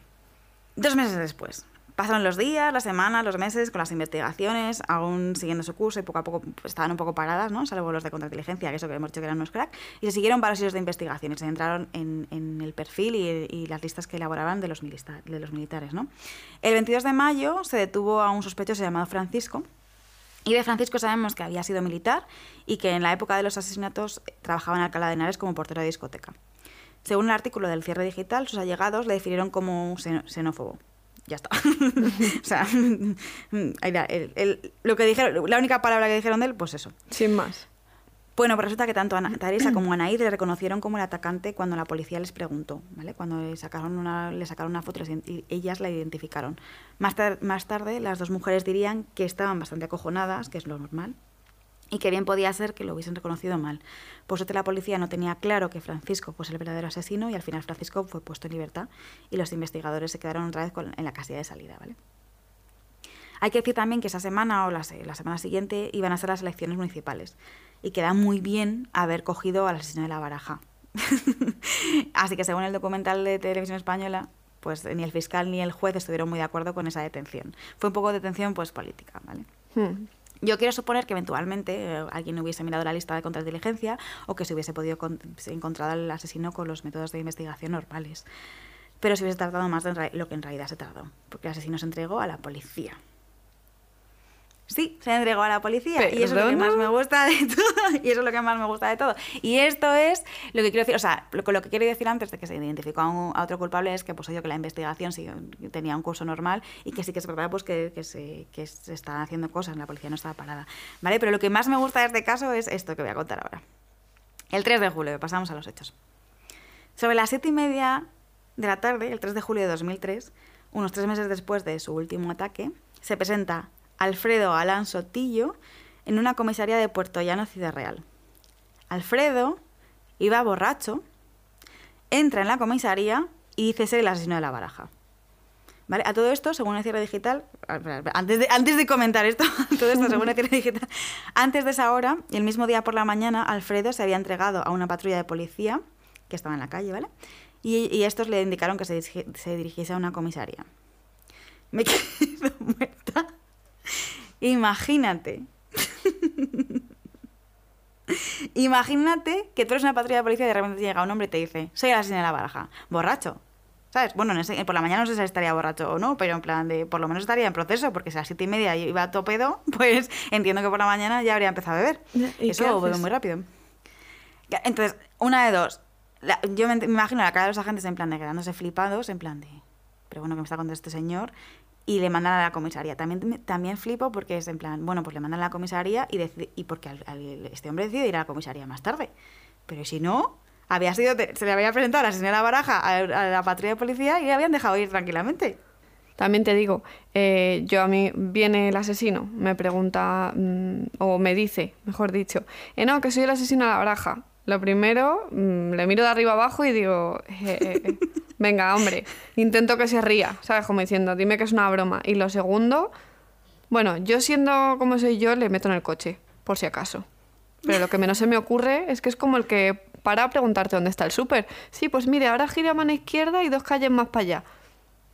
Dos meses después. Pasaron los días, las semanas, los meses con las investigaciones, aún siguiendo su curso y poco a poco pues, estaban un poco paradas, ¿no? Salvo los de contrainteligencia, que eso que hemos dicho que eran unos crack. Y se siguieron varios hilos de investigación y se centraron en, en el perfil y, y las listas que elaboraban de los, de los militares, ¿no? El 22 de mayo se detuvo a un sospechoso llamado Francisco, y de Francisco sabemos que había sido militar y que en la época de los asesinatos eh, trabajaba en Alcalá de Henares como portero de discoteca. Según el artículo del cierre digital, sus allegados le definieron como un xenófobo. Ya está. (laughs) o sea, (laughs) el- el- lo que dijeron, la única palabra que dijeron de él, pues eso. Sin más. Bueno, pues resulta que tanto Ana, (clears throat) Teresa como Anaíd le reconocieron como el atacante cuando la policía les preguntó, ¿vale? Cuando le sacaron una, le sacaron una foto y ellas la identificaron. Más, tar- más tarde, las dos mujeres dirían que estaban bastante acojonadas, que es lo normal, y que bien podía ser que lo hubiesen reconocido mal. Por suerte la policía no tenía claro que Francisco fuese el verdadero asesino y al final Francisco fue puesto en libertad y los investigadores se quedaron otra vez con- en la casilla de salida, ¿vale? Hay que decir también que esa semana o la, se- la semana siguiente iban a ser las elecciones municipales y queda muy bien haber cogido al asesino de la baraja. (laughs) Así que según el documental de televisión española, pues ni el fiscal ni el juez estuvieron muy de acuerdo con esa detención. Fue un poco detención pues política, ¿vale? Hmm. Yo quiero suponer que eventualmente eh, alguien hubiese mirado la lista de contrainteligencia o que se hubiese podido encontrar al asesino con los métodos de investigación normales. Pero se hubiese tardado más de lo que en realidad se tardó, porque el asesino se entregó a la policía. Sí, se entregó a la policía y eso es lo que más me gusta de (laughs) todo. Y eso es lo que más me gusta de todo. Y esto es lo que quiero decir, o sea, lo, lo que quiero decir antes de que se identificó a, un- a otro culpable es que pues oye, que la investigación sí, tenía un curso normal y que sí que es verdad pues que, que se, que se estaban haciendo cosas, la policía no estaba parada. ¿Vale? Pero lo que más me gusta de este caso es esto que voy a contar ahora. El 3 de julio, pasamos a los hechos. Sobre las siete y media de la tarde, el 3 de julio de 2003, unos tres meses después de su último ataque, se presenta Alfredo Alán Sotillo en una comisaría de Puerto Llano, Ciudad Real. Alfredo iba borracho, entra en la comisaría y dice ser el asesino de la baraja. ¿Vale? A todo esto, según el cierre digital, antes de, antes de comentar esto, (laughs) todo esto según el cierre digital, antes de esa hora, el mismo día por la mañana, Alfredo se había entregado a una patrulla de policía que estaba en la calle, ¿vale? Y, estos le indicaron que se, se dirigiese a una comisaría. Me (laughs) quedo muerta. Imagínate. Imagínate que tú eres una patrulla de policía y de repente te llega un hombre y te dice, soy el asesino de la baraja, borracho. ¿Sabes? Bueno, en ese- por la mañana no sé si estaría borracho o no, pero en plan de, por lo menos estaría en proceso, porque si a las siete y media iba a topedo, (laughs) pues entiendo que por la mañana ya habría empezado a beber. ¿Y qué Eso haces? muy rápido. Entonces, una de dos. La- yo me, me imagino la cara de los agentes en plan de quedándose flipados, en plan de, pero bueno, que me está contando este señor? Y le mandan a la comisaría. También, también flipo porque es en plan, bueno, pues le mandan a la comisaría y, y porque al- este hombre decide ir a la comisaría más tarde. Pero si no, había sido, se le había presentado a la señora Baraja a, a la patrulla de policía y le habían dejado ir tranquilamente. También te digo, eh, yo a mí viene el asesino, me pregunta, mm, o me dice, mejor dicho, eh, no, que soy el asesino de la baraja. Lo primero, mm, le miro de arriba abajo y digo, eh, eh, eh, (laughs) venga, hombre, intento que se ría, ¿sabes? Como diciendo, dime que es una broma. Y lo segundo, bueno, yo siendo como soy yo, le meto en el coche, por si acaso. Pero lo que menos se me ocurre es que es como el que para a preguntarte dónde está el súper. Sí, pues mire, ahora gira a mano izquierda y dos calles más para allá.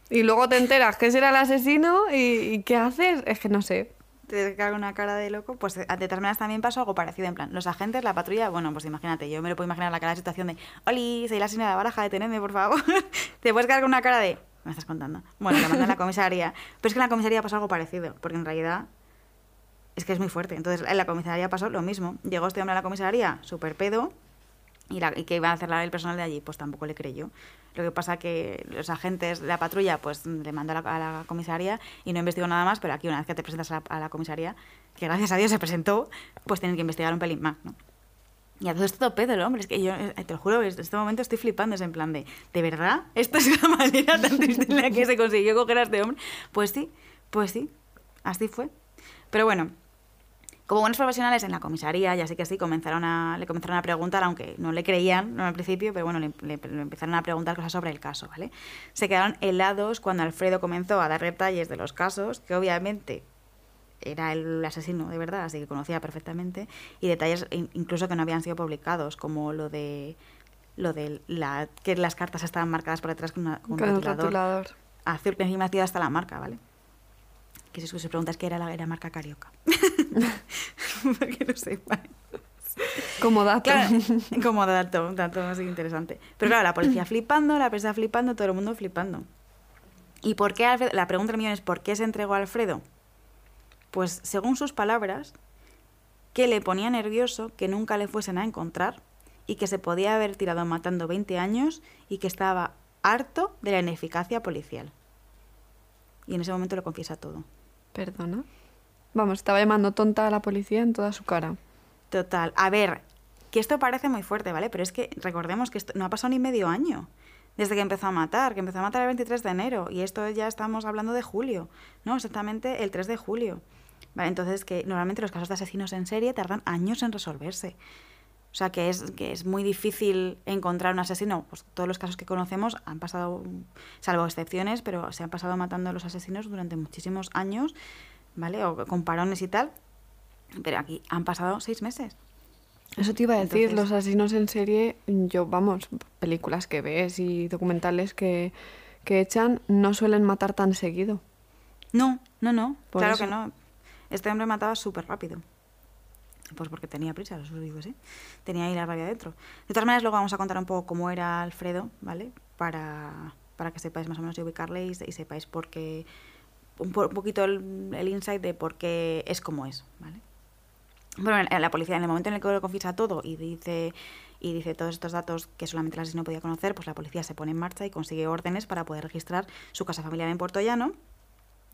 Y luego te enteras que ese era el asesino y, y ¿qué haces? Es que no sé. Te caga una cara de loco, pues a determinadas también pasó algo parecido. En plan, los agentes, la patrulla, bueno, pues imagínate, yo me lo puedo imaginar la cara de situación de, Oli, soy la señora de baraja, detenedme, por favor. (laughs) te puedes quedar con una cara de, me estás contando. Bueno, la mandan a la comisaría. Pero es que en la comisaría pasó algo parecido, porque en realidad es que es muy fuerte. Entonces, en la comisaría pasó lo mismo. Llegó este hombre a la comisaría, súper pedo, y, la, y que iba a la- el personal de allí, pues tampoco le creyó. Lo que pasa que los agentes, la patrulla, pues le mandó a la, a la comisaría y no investigó nada más, pero aquí una vez que te presentas a la, a la comisaría, que gracias a Dios se presentó, pues tienen que investigar un pelín más, ¿no? Y a todo esto pedo el hombre, es que yo eh, te lo juro, en este momento estoy flipando, es en plan de, ¿de verdad? ¿Esta es la (laughs) manera tan triste en la que se consiguió coger a este hombre? Pues sí, pues sí, así fue. Pero bueno, como buenos profesionales en la comisaría, ya sí que sí, comenzaron a, le comenzaron a preguntar, aunque no le creían ¿no? al principio, pero bueno, le, le- le empezaron a preguntar cosas sobre el caso, ¿vale? Se quedaron helados cuando Alfredo comenzó a dar detalles de los casos, que obviamente era el asesino de verdad, así que conocía perfectamente, y detalles in- incluso que no habían sido publicados, como lo de lo de la, que las cartas estaban marcadas por detrás con, una- con un rotulador azul que encima hacía hasta la marca, ¿vale? Que si os preguntas qué era la era marca Carioca. (laughs) Porque no sepan. Como dato. Claro, como dato, dato así interesante. Pero claro, la policía flipando, la prensa flipando, todo el mundo flipando. ¿Y por qué Alfredo? La pregunta del millón es ¿por qué se entregó a Alfredo? Pues según sus palabras, que le ponía nervioso que nunca le fuesen a encontrar y que se podía haber tirado matando 20 años y que estaba harto de la ineficacia policial. Y en ese momento lo confiesa todo. Perdona. Vamos, estaba llamando tonta a la policía en toda su cara. Total. A ver, que esto parece muy fuerte, ¿vale? Pero es que recordemos que esto no ha pasado ni medio año desde que empezó a matar, que empezó a matar el 23 de enero. Y esto ya estamos hablando de julio, ¿no? Exactamente el 3 de julio. Vale, entonces que normalmente los casos de asesinos en serie tardan años en resolverse. O sea, que es, que es muy difícil encontrar un asesino. Pues todos los casos que conocemos han pasado, salvo excepciones, pero se han pasado matando a los asesinos durante muchísimos años, ¿vale? O con parones y tal. Pero aquí han pasado seis meses. Eso te iba a decir, Entonces- los asesinos en serie, yo, vamos, películas que ves y documentales que, que echan, no suelen matar tan seguido. No, no, no. Por claro eso. que no. Este hombre mataba súper rápido. Pues porque tenía prisa, os digo así. Tenía ahí la rabia dentro. De todas maneras, luego vamos a contar un poco cómo era Alfredo, ¿vale? Para, para que sepáis más o menos y ubicarle y, sepáis por qué. Un, un poquito el, el insight de por qué es como es, ¿vale? Bueno, en- en la policía, en el momento en el que lo confiesa todo y dice, y dice todos estos datos que solamente el asesino podía conocer, pues la policía se pone en marcha y consigue órdenes para poder registrar su casa familiar en Puerto Llano.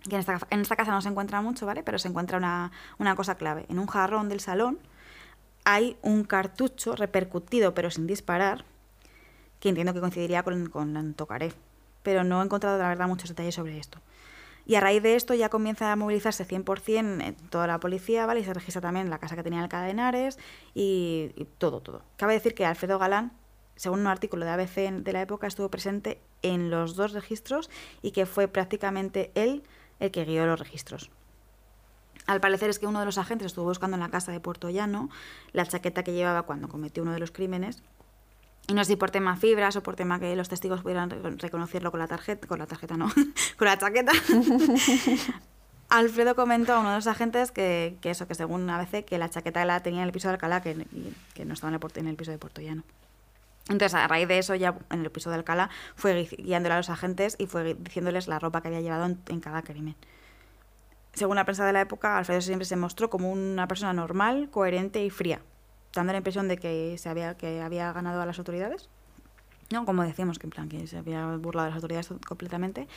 Que en esta, en esta casa no se encuentra mucho, ¿vale? Pero se encuentra una, una cosa clave. En un jarrón del salón hay un cartucho repercutido pero sin disparar, que entiendo que coincidiría con, con Tocaré. Pero no he encontrado, la verdad, muchos detalles sobre esto. Y a raíz de esto ya comienza a movilizarse 100% en toda la policía, ¿vale? Y se registra también la casa que tenía Alcalá de Henares y, y todo, todo. Cabe decir que Alfredo Galán, según un artículo de ABC de la época, estuvo presente en los dos registros y que fue prácticamente él el que guió los registros. Al parecer es que uno de los agentes estuvo buscando en la casa de Puerto Llano la chaqueta que llevaba cuando cometió uno de los crímenes y no sé si por tema fibras o por tema que los testigos pudieran re- reconocerlo con la tarjeta, con la tarjeta no, (laughs) con la chaqueta. (laughs) Alfredo comentó a uno de los agentes que, que eso, que según ABC, que la chaqueta la tenía en el piso de Alcalá, que, no estaba en el, en el piso de Portollano. Entonces, a raíz de eso, ya en el piso de Alcalá, fue gui- guiándole a los agentes y fue diciéndoles la ropa que había llevado en, en cada crimen. Según la prensa de la época, Alfredo siempre se mostró como una persona normal, coherente y fría, dando la impresión de que, se había, que había ganado a las autoridades. No, como decíamos, que en plan que se había burlado de las autoridades completamente.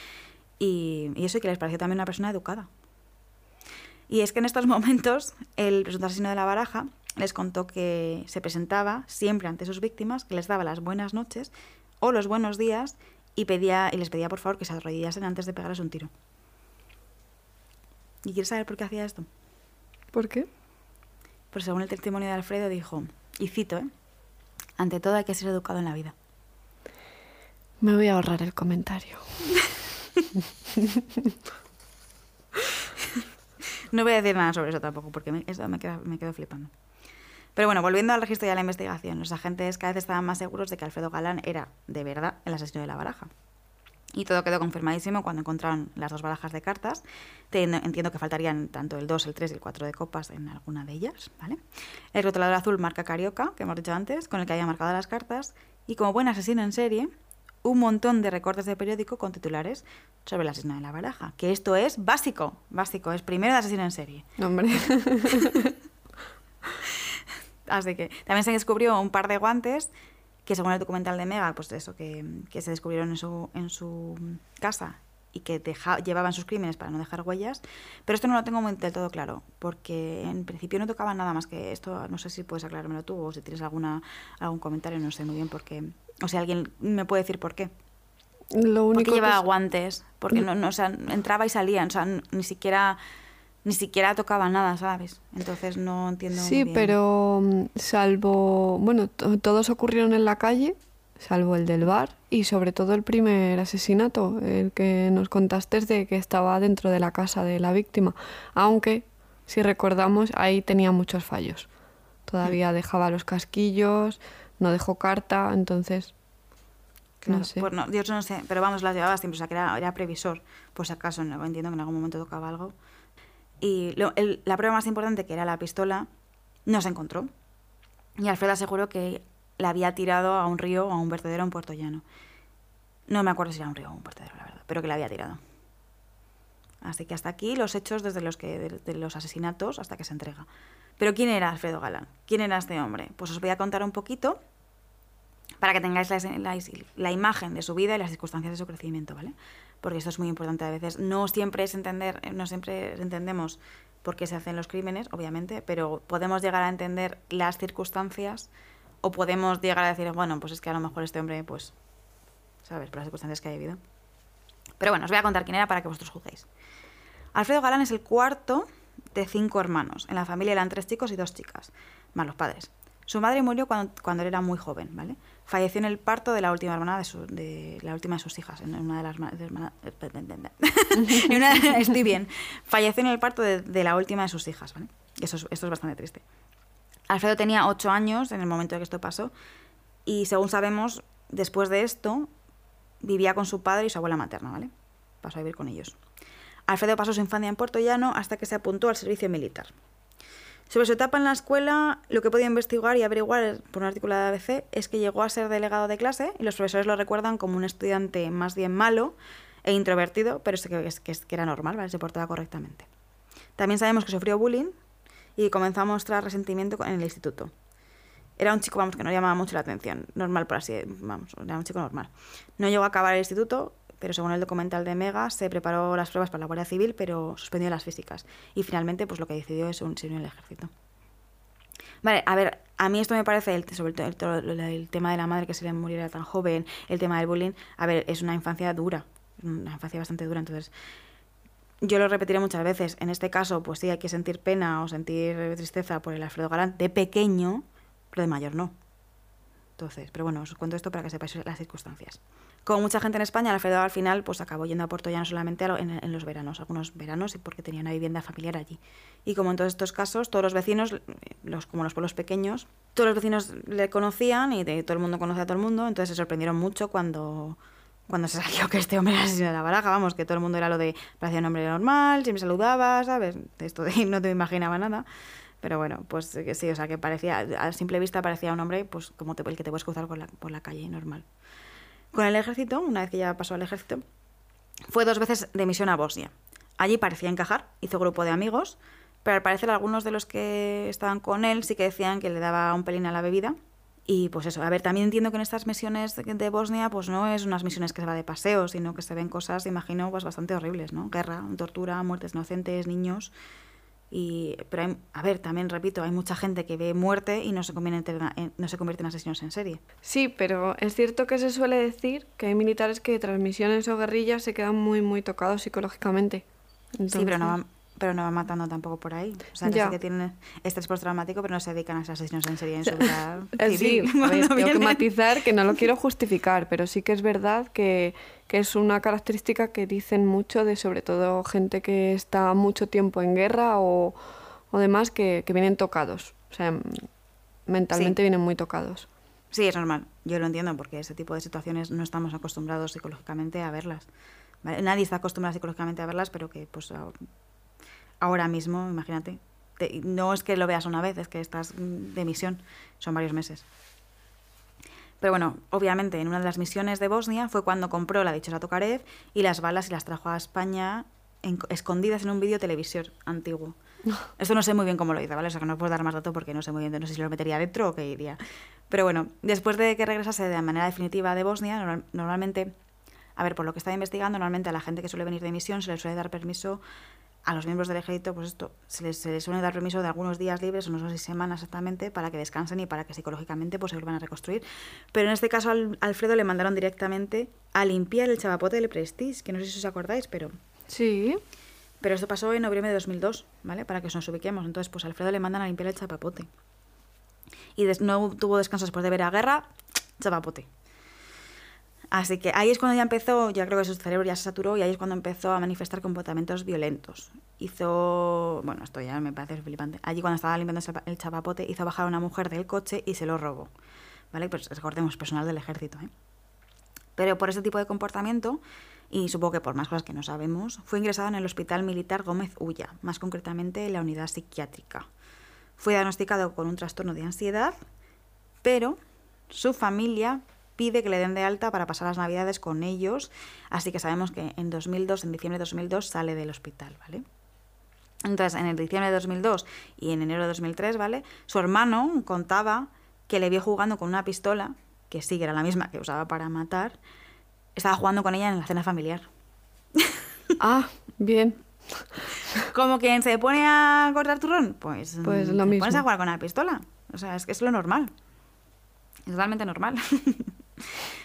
Y, y eso, que les pareció también una persona educada. Y es que en estos (laughs) momentos el presunto asesino de la baraja les contó que se presentaba siempre ante sus víctimas, que les daba las buenas noches o los buenos días y, pedía, y les pedía por favor que se arrodillasen antes de pegarles un tiro. ¿Y quieres saber por qué hacía esto? ¿Por qué? Pues según el testimonio de Alfredo dijo, y cito, ¿eh? ante todo hay que ser educado en la vida. Me voy a ahorrar el comentario. (laughs) No voy a decir nada sobre eso tampoco, porque me, eso me, queda, me quedo flipando. Pero bueno, volviendo al registro y a la investigación, los agentes cada vez estaban más seguros de que Alfredo Galán era, de verdad, el asesino de la baraja. Y todo quedó confirmadísimo cuando encontraron las dos barajas de cartas. Teniendo- entiendo que faltarían tanto el 2, el 3 y el 4 de copas en alguna de ellas, ¿vale? El rotulador azul marca Carioca, que hemos dicho antes, con el que había marcado las cartas. Y como buen asesino en serie, un montón de recortes de periódico con titulares sobre el asesino de la baraja. Que esto es básico, básico, es primero de asesino en serie. No, hombre. (laughs) Así que también se descubrió un par de guantes que según el documental de Mega, pues eso, que, que se descubrieron en su, en su casa y que deja- llevaban sus crímenes para no dejar huellas. Pero esto no lo tengo muy del todo claro, porque en principio no tocaba nada más que esto. No sé si puedes aclarármelo tú o si tienes alguna, algún comentario, no sé muy bien por qué. O si alguien me puede decir por qué. Lo ¿Por qué único que llevaba es- guantes? Porque no, no, o sea, entraba y salía, o sea, ni siquiera ni siquiera tocaba nada, ¿sabes? Entonces no entiendo. Sí, muy bien. pero mm, salvo, bueno, to- todos ocurrieron en la calle, salvo el del bar y sobre todo el primer asesinato, el que nos contaste de que estaba dentro de la casa de la víctima, aunque si recordamos ahí tenía muchos fallos. Todavía dejaba los casquillos, no dejó carta, entonces Claro, no sé. pues no, yo no sé, pero vamos, las llevaba siempre, o sea, que era, era previsor, si acaso, no, entiendo que en algún momento tocaba algo. Y lo- la prueba más importante, que era la pistola, no se encontró. Y Alfredo aseguró que la había tirado a un río o a un vertedero en Puerto Llano. No me acuerdo si era un río o un vertedero, la verdad, pero que la había tirado. Así que hasta aquí los hechos desde los, que, de, los asesinatos hasta que se entrega. Pero ¿quién era Alfredo Galán? ¿Quién era este hombre? Pues os voy a contar un poquito para que tengáis la imagen de su vida y las circunstancias de su crecimiento, ¿vale? Porque esto es muy importante a veces. No siempre es entender, no siempre entendemos por qué se hacen los crímenes, obviamente, pero podemos llegar a entender las circunstancias o podemos llegar a decir, bueno, pues es que a lo mejor este hombre, pues, ¿sabes? Por las circunstancias que ha vivido. Pero bueno, os voy a contar quién era para que vosotros juzguéis. Alfredo Galán es el cuarto de cinco hermanos. En la familia eran tres chicos y dos chicas, más los padres. Su madre murió cuando, cuando él era muy joven, ¿vale? Falleció en el parto de la última hermana de, su- de la última de sus hijas, en una de las en estoy bien. Falleció en el parto de, de la última de sus hijas, ¿vale? Eso es- esto es bastante triste. Alfredo tenía ocho años en el momento de que esto pasó y según sabemos, después de esto vivía con su padre y su abuela materna, ¿vale? Pasó a vivir con ellos. Alfredo pasó su infancia en Puerto Llano hasta que se apuntó al servicio militar. Sobre su etapa en la escuela, lo que he podido investigar y averiguar por un artículo de ABC es que llegó a ser delegado de clase y los profesores lo recuerdan como un estudiante más bien malo e introvertido, pero es que, era normal, ¿vale? se portaba correctamente. También sabemos que sufrió bullying y comenzó a mostrar resentimiento en el instituto. Era un chico, vamos, que no llamaba mucho la atención, normal por así, vamos, era un chico normal. No llegó a acabar el instituto, pero según el documental de Mega, se preparó las pruebas para la Guardia Civil, pero suspendió las físicas. Y finalmente, pues lo que decidió es unirse en el ejército. Vale, a ver, a mí esto me parece, el, sobre todo el, el- el tema de la madre que se le muriera tan joven, el tema del bullying, a ver, es una infancia dura, una infancia bastante dura, entonces yo lo repetiré muchas veces. En este caso, pues sí, hay que sentir pena o sentir tristeza por el Alfredo Galán de pequeño, pero de mayor no. Entonces, pero bueno, os cuento esto para que sepáis las circunstancias. Como mucha gente en España, Alfredo al final pues acabó yendo a Puerto Llano solamente en, los veranos, algunos veranos, porque tenía una vivienda familiar allí. Y como en todos estos casos, todos los vecinos, los, como los pueblos pequeños, todos los vecinos le conocían y de, todo el mundo conoce a todo el mundo, entonces se sorprendieron mucho cuando cuando se salió que este hombre era asesino de la baraja, vamos, que todo el mundo era lo de, parecía un hombre normal, siempre saludaba, ¿sabes? Esto (laughs) no te imaginaba nada. Pero bueno, pues sí, o sea, que parecía, a simple vista parecía un hombre, pues como te, el que te puedes cruzar por la, por la calle, normal. Con el ejército, una vez que ya pasó al ejército, fue dos veces de misión a Bosnia. Allí parecía encajar, hizo grupo de amigos, pero al parecer algunos de los que estaban con él sí que decían que le daba un pelín a la bebida. Y pues eso, a ver, también entiendo que en estas misiones de Bosnia pues no es unas misiones que se va de paseo, sino que se ven cosas, imagino, pues bastante horribles, ¿no? Guerra, tortura, muertes inocentes, niños. Y, pero, hay- a ver, también repito, hay mucha gente que ve muerte y no se convierte en, en- no se convierte en asesinos en serie. Sí, pero es cierto que se suele decir que hay militares que tras misiones o guerrillas se quedan muy, muy tocados psicológicamente. Sí, pero no, Entonces- van, pero no van matando tampoco por ahí. O sea, que sí que tienen estrés postraumático, pero no se dedican a ser asesinos en serie en su (laughs) vida Eh, Sí, a ver, (laughs) tengo que matizar que no lo quiero (laughs) justificar, pero sí que es verdad que, que es una característica que dicen mucho de sobre todo gente que está mucho tiempo en guerra o, o demás que, que vienen tocados. O sea, mentalmente Sí. vienen muy tocados. Sí, es normal. Yo lo entiendo porque ese tipo de situaciones no estamos acostumbrados psicológicamente a verlas. ¿vale? Nadie está acostumbrado psicológicamente a verlas, pero que pues ahora mismo, imagínate, te- no es que lo veas una vez, es que estás mm, de misión, son varios meses. Pero bueno, obviamente en una de las misiones de Bosnia fue cuando compró la dichosa Tokarev y las balas y las trajo a España en- escondidas en un vídeo televisor antiguo. (laughs) Esto no sé muy bien cómo lo hizo, ¿vale? O sea que no puedo dar más datos porque no sé muy bien, no sé si lo metería dentro o qué iría. Pero bueno, después de que regresase de manera definitiva de Bosnia, normal- normalmente, a ver, por lo que estaba investigando, normalmente a la gente que suele venir de misión se les suele dar permiso a los miembros del ejército, pues esto, se les, se les suele dar permiso de algunos días libres, o no sé si semanas exactamente, para que descansen y para que psicológicamente pues, se vuelvan a reconstruir. Pero en este caso al Alfredo le mandaron directamente a limpiar el chavapote del Prestige, que no sé si os acordáis, pero... Sí, Pero esto pasó en noviembre de 2002, ¿vale? Para que nos ubiquemos. Entonces, pues a Alfredo le mandan a limpiar el chapapote. Y no tuvo descanso después de ver a guerra, chapapote. Así que ahí es cuando ya empezó, ya creo que su cerebro ya se saturó y ahí es cuando empezó a manifestar comportamientos violentos. Hizo, bueno, esto ya me parece flipante. Allí cuando estaba limpiando el chapa- el chapapote hizo bajar a una mujer del coche y se lo robó. ¿Vale? Pues recordemos, personal del ejército, ¿eh? Pero por ese tipo de comportamiento, y supongo que por más cosas que no sabemos, fue ingresado en el Hospital Militar Gómez Ulla, más concretamente en la unidad psiquiátrica. Fue diagnosticado con un trastorno de ansiedad, pero su familia pide que le den de alta para pasar las navidades con ellos, así que sabemos que en 2002, en diciembre de 2002, sale del hospital, ¿vale? Entonces, en el diciembre de 2002 y en enero de 2003, ¿vale? Su hermano contaba que le vio jugando con una pistola, que sí que era la misma que usaba para matar, estaba jugando con ella en la cena familiar. (laughs) ah, bien. Como quien se pone a cortar turrón, pues, Pues mm, lo te mismo. pones a jugar con la pistola. O sea, es que es lo normal. Es totalmente normal. (laughs)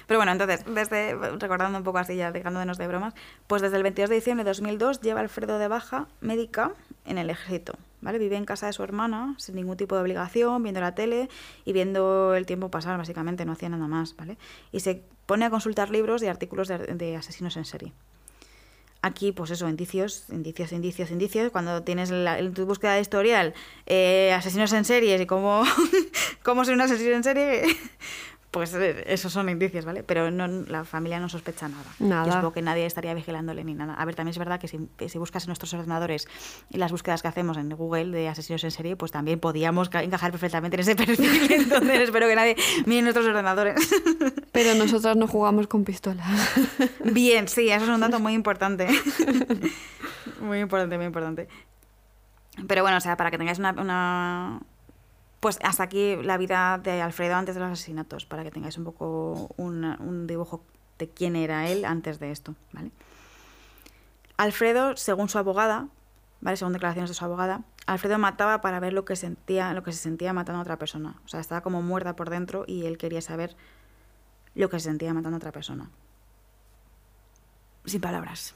Pero bueno, entonces, desde, recordando un poco así, ya dejándonos de bromas, pues desde el 22 de diciembre de 2002 lleva Alfredo de baja médica en el ejército, ¿vale? Vive en casa de su hermana sin ningún tipo de obligación, viendo la tele y viendo el tiempo pasar, básicamente, no hacía nada más, ¿vale? Y se pone a consultar libros y artículos de, asesinos en serie. Aquí, pues eso, indicios, indicios, indicios, indicios. Cuando tienes en tu búsqueda de historial eh, asesinos en series y cómo, (laughs) cómo ser un asesino en serie, pues eh, esos son indicios, ¿vale? Pero no, la familia no sospecha nada. Nada. Yo supongo que nadie estaría vigilándole ni nada. A ver, también es verdad que si, si buscas en nuestros ordenadores y las búsquedas que hacemos en Google de asesinos en serie, pues también podíamos ca- encajar perfectamente en ese (laughs) perfil. Entonces espero que nadie mire nuestros ordenadores. Pero nosotras no jugamos con pistolas. Bien, sí, eso es un dato (laughs) muy importante. muy importante, muy importante. Pero bueno, o sea, para que tengáis una, una- Pues hasta aquí la vida de Alfredo antes de los asesinatos, para que tengáis un poco una- un dibujo de quién era él antes de esto, ¿vale? Alfredo, según su abogada, ¿vale? Según declaraciones de su abogada, Alfredo mataba para ver lo que sentía, lo que se sentía matando a otra persona. O sea, estaba como muerta por dentro y él quería saber lo que se sentía matando a otra persona. Sin palabras.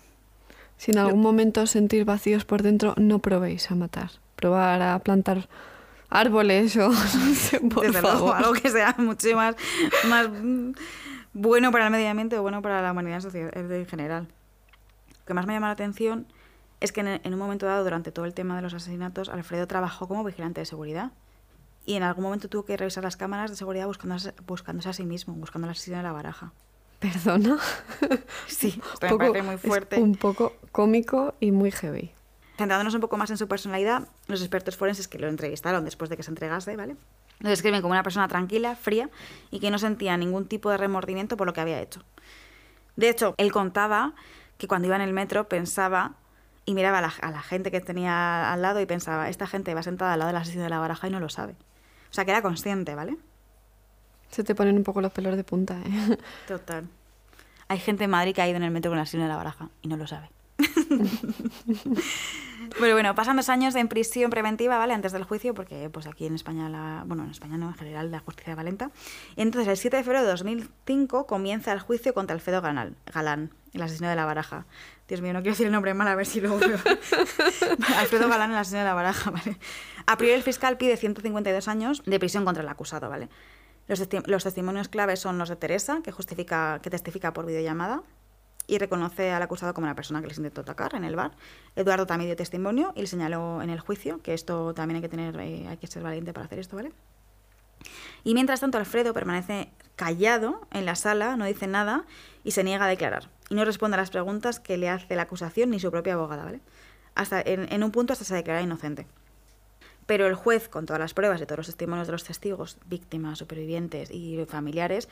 Si en algún momento sentís vacíos por dentro, no probéis a matar. Probar a plantar árboles o (laughs) no sé, por Desde luego, favor. algo que sea mucho más, más bueno para el medio ambiente o bueno para la humanidad en, general. Lo que más me llama la atención es que en, en un momento dado, durante todo el tema de los asesinatos, Alfredo trabajó como vigilante de seguridad. Y en algún momento tuvo que revisar las cámaras de seguridad buscándose, buscándose a sí mismo, buscando al asesino de la baraja. Perdona. Sí, esto me Poco- parece muy es fuerte. un poco cómico y muy heavy. Centrándonos un poco más en su personalidad, los expertos forenses que lo entrevistaron después de que se entregase, ¿vale? Lo describen como una persona tranquila, fría y que no sentía ningún tipo de remordimiento por lo que había hecho. De hecho, él contaba que cuando iba en el metro pensaba y miraba a la, a la gente que tenía al lado y pensaba, esta gente va sentada al lado del asesino de la baraja y no lo sabe. O sea, que era consciente, ¿vale? Se te ponen un poco los pelos de punta, ¿eh? Total. Hay gente en Madrid que ha ido en el metro con el asesino de la baraja y no lo sabe. Pero bueno, pasan dos años en prisión preventiva, ¿vale? Antes del juicio, porque pues aquí en España, la, bueno, en España no, en general, la justicia de Valenta. Y entonces, el 7 de febrero de 2005 comienza el juicio contra Alfredo Galán, Galán el asesino de la baraja. Dios mío, no quiero decir el nombre mal, a ver si luego veo. (laughs) Alfredo Galán, el asesino de la baraja, (laughs) ¿vale? A priori, el fiscal pide 152 años de prisión contra el acusado, ¿vale? Los, testi- los testimonios claves son los de Teresa, que, justifica, que testifica por videollamada y reconoce al acusado como la persona que les intentó atacar en el bar. Eduardo también dio testimonio y le señaló en el juicio que esto también hay que tener, eh, hay que ser valiente para hacer esto, ¿vale? Y mientras tanto, Alfredo permanece callado en la sala, no dice nada y se niega a declarar. Y no responde a las preguntas que le hace la acusación ni su propia abogada, ¿vale? Hasta, en, un punto hasta se declara inocente. Pero el juez, con todas las pruebas y todos los testimonios de los testigos, víctimas, supervivientes y familiares,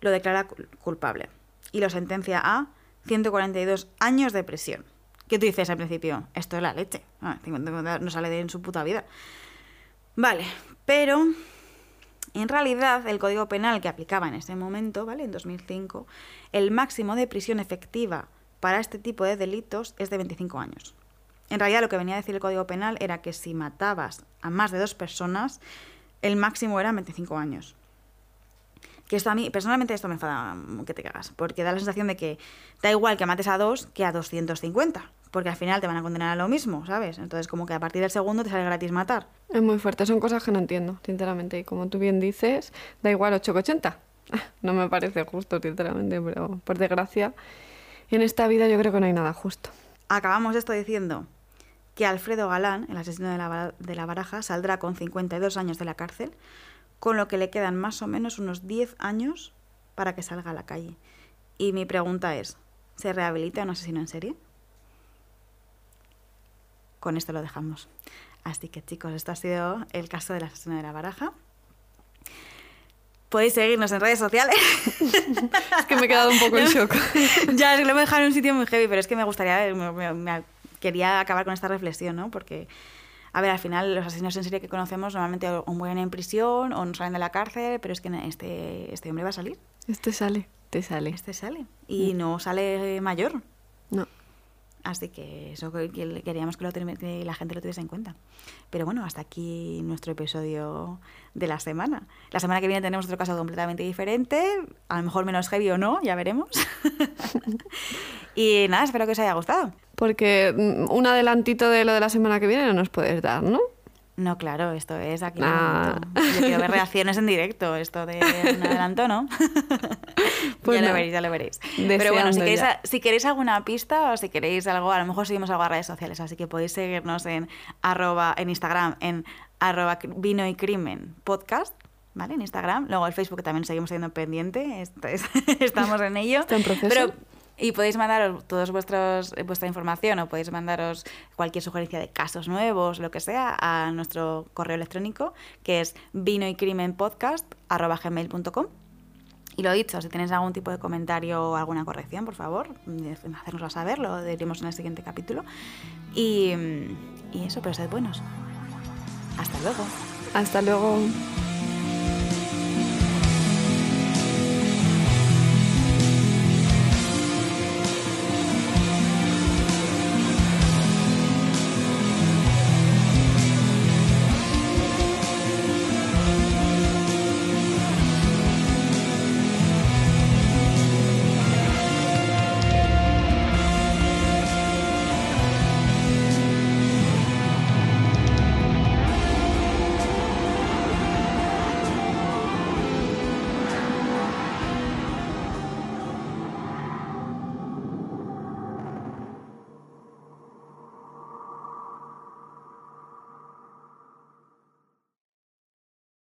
lo declara cul- culpable. Y lo sentencia a 142 años de prisión. ¿Qué tú dices al principio? Esto es la leche. Ah, 50 no sale de en su puta vida. Vale, pero en realidad el Código Penal que aplicaba en ese momento, ¿vale? En 2005, el máximo de prisión efectiva para este tipo de delitos es de 25 años. En realidad lo que venía a decir el Código Penal era que si matabas a más de dos personas, el máximo era 25 años. Que esto a mí, personalmente esto me enfada que te cagas, porque da la sensación de que da igual que mates a dos que a 250, porque al final te van a condenar a lo mismo, ¿sabes? Entonces como que a partir del segundo te sale gratis matar. Es muy fuerte, son cosas que no entiendo, sinceramente. Y como tú bien dices, da igual 8 que 80. No me parece justo, sinceramente, pero por desgracia, en esta vida yo creo que no hay nada justo. Acabamos esto diciendo que Alfredo Galán, el asesino de la, de la baraja, saldrá con 52 años de la cárcel, con lo que le quedan más o menos unos 10 años para que salga a la calle. Y mi pregunta es, ¿se rehabilita un asesino en serie? Con esto lo dejamos. Así que chicos, esto ha sido el caso del asesino de la baraja. Podéis seguirnos en redes sociales. (laughs) Es que me he quedado un poco en (laughs) shock. ya, es que lo he dejado en un sitio muy heavy, pero es que me gustaría, me- me- me- quería acabar con esta reflexión, ¿no? Porque, a ver, al final los asesinos en serie que conocemos normalmente o mueren en prisión o no salen de la cárcel, pero es que este, este hombre va a salir, Este sale, te sale. este sale, y no sale mayor. Así que eso que- que queríamos que la gente lo tuviese en cuenta. Pero bueno, hasta aquí nuestro episodio de la semana. La semana que viene tenemos otro caso completamente diferente, a lo mejor menos heavy o no, ya veremos. (laughs) y nada, espero que os haya gustado. Porque mm, un adelantito de lo de la semana que viene no nos puedes dar, ¿no? No, claro, esto es aquí. Ah. Yo quiero ver reacciones en directo, esto de un adelanto, ¿no? (laughs) Pues ya lo veréis, ya lo veréis. Pero bueno, si Deseando queréis, a- si queréis alguna pista o si queréis algo, a lo mejor seguimos algo a redes sociales, así que podéis seguirnos en arroba, en Instagram, en arroba vino y crimen podcast, ¿vale? En Instagram. Luego el Facebook también seguimos teniendo pendiente, (laughs) estamos en ello. Está en proceso. Pero y podéis mandaros todos vuestros eh, vuestra información o podéis mandaros cualquier sugerencia de casos nuevos, lo que sea, a nuestro correo electrónico que es vino y crimen podcast gmail.com. Y lo dicho, si tenéis algún tipo de comentario o alguna corrección, por favor, hacérnoslo saber, lo diremos en el siguiente capítulo. Y, y eso, pero sed buenos. Hasta luego. Hasta luego.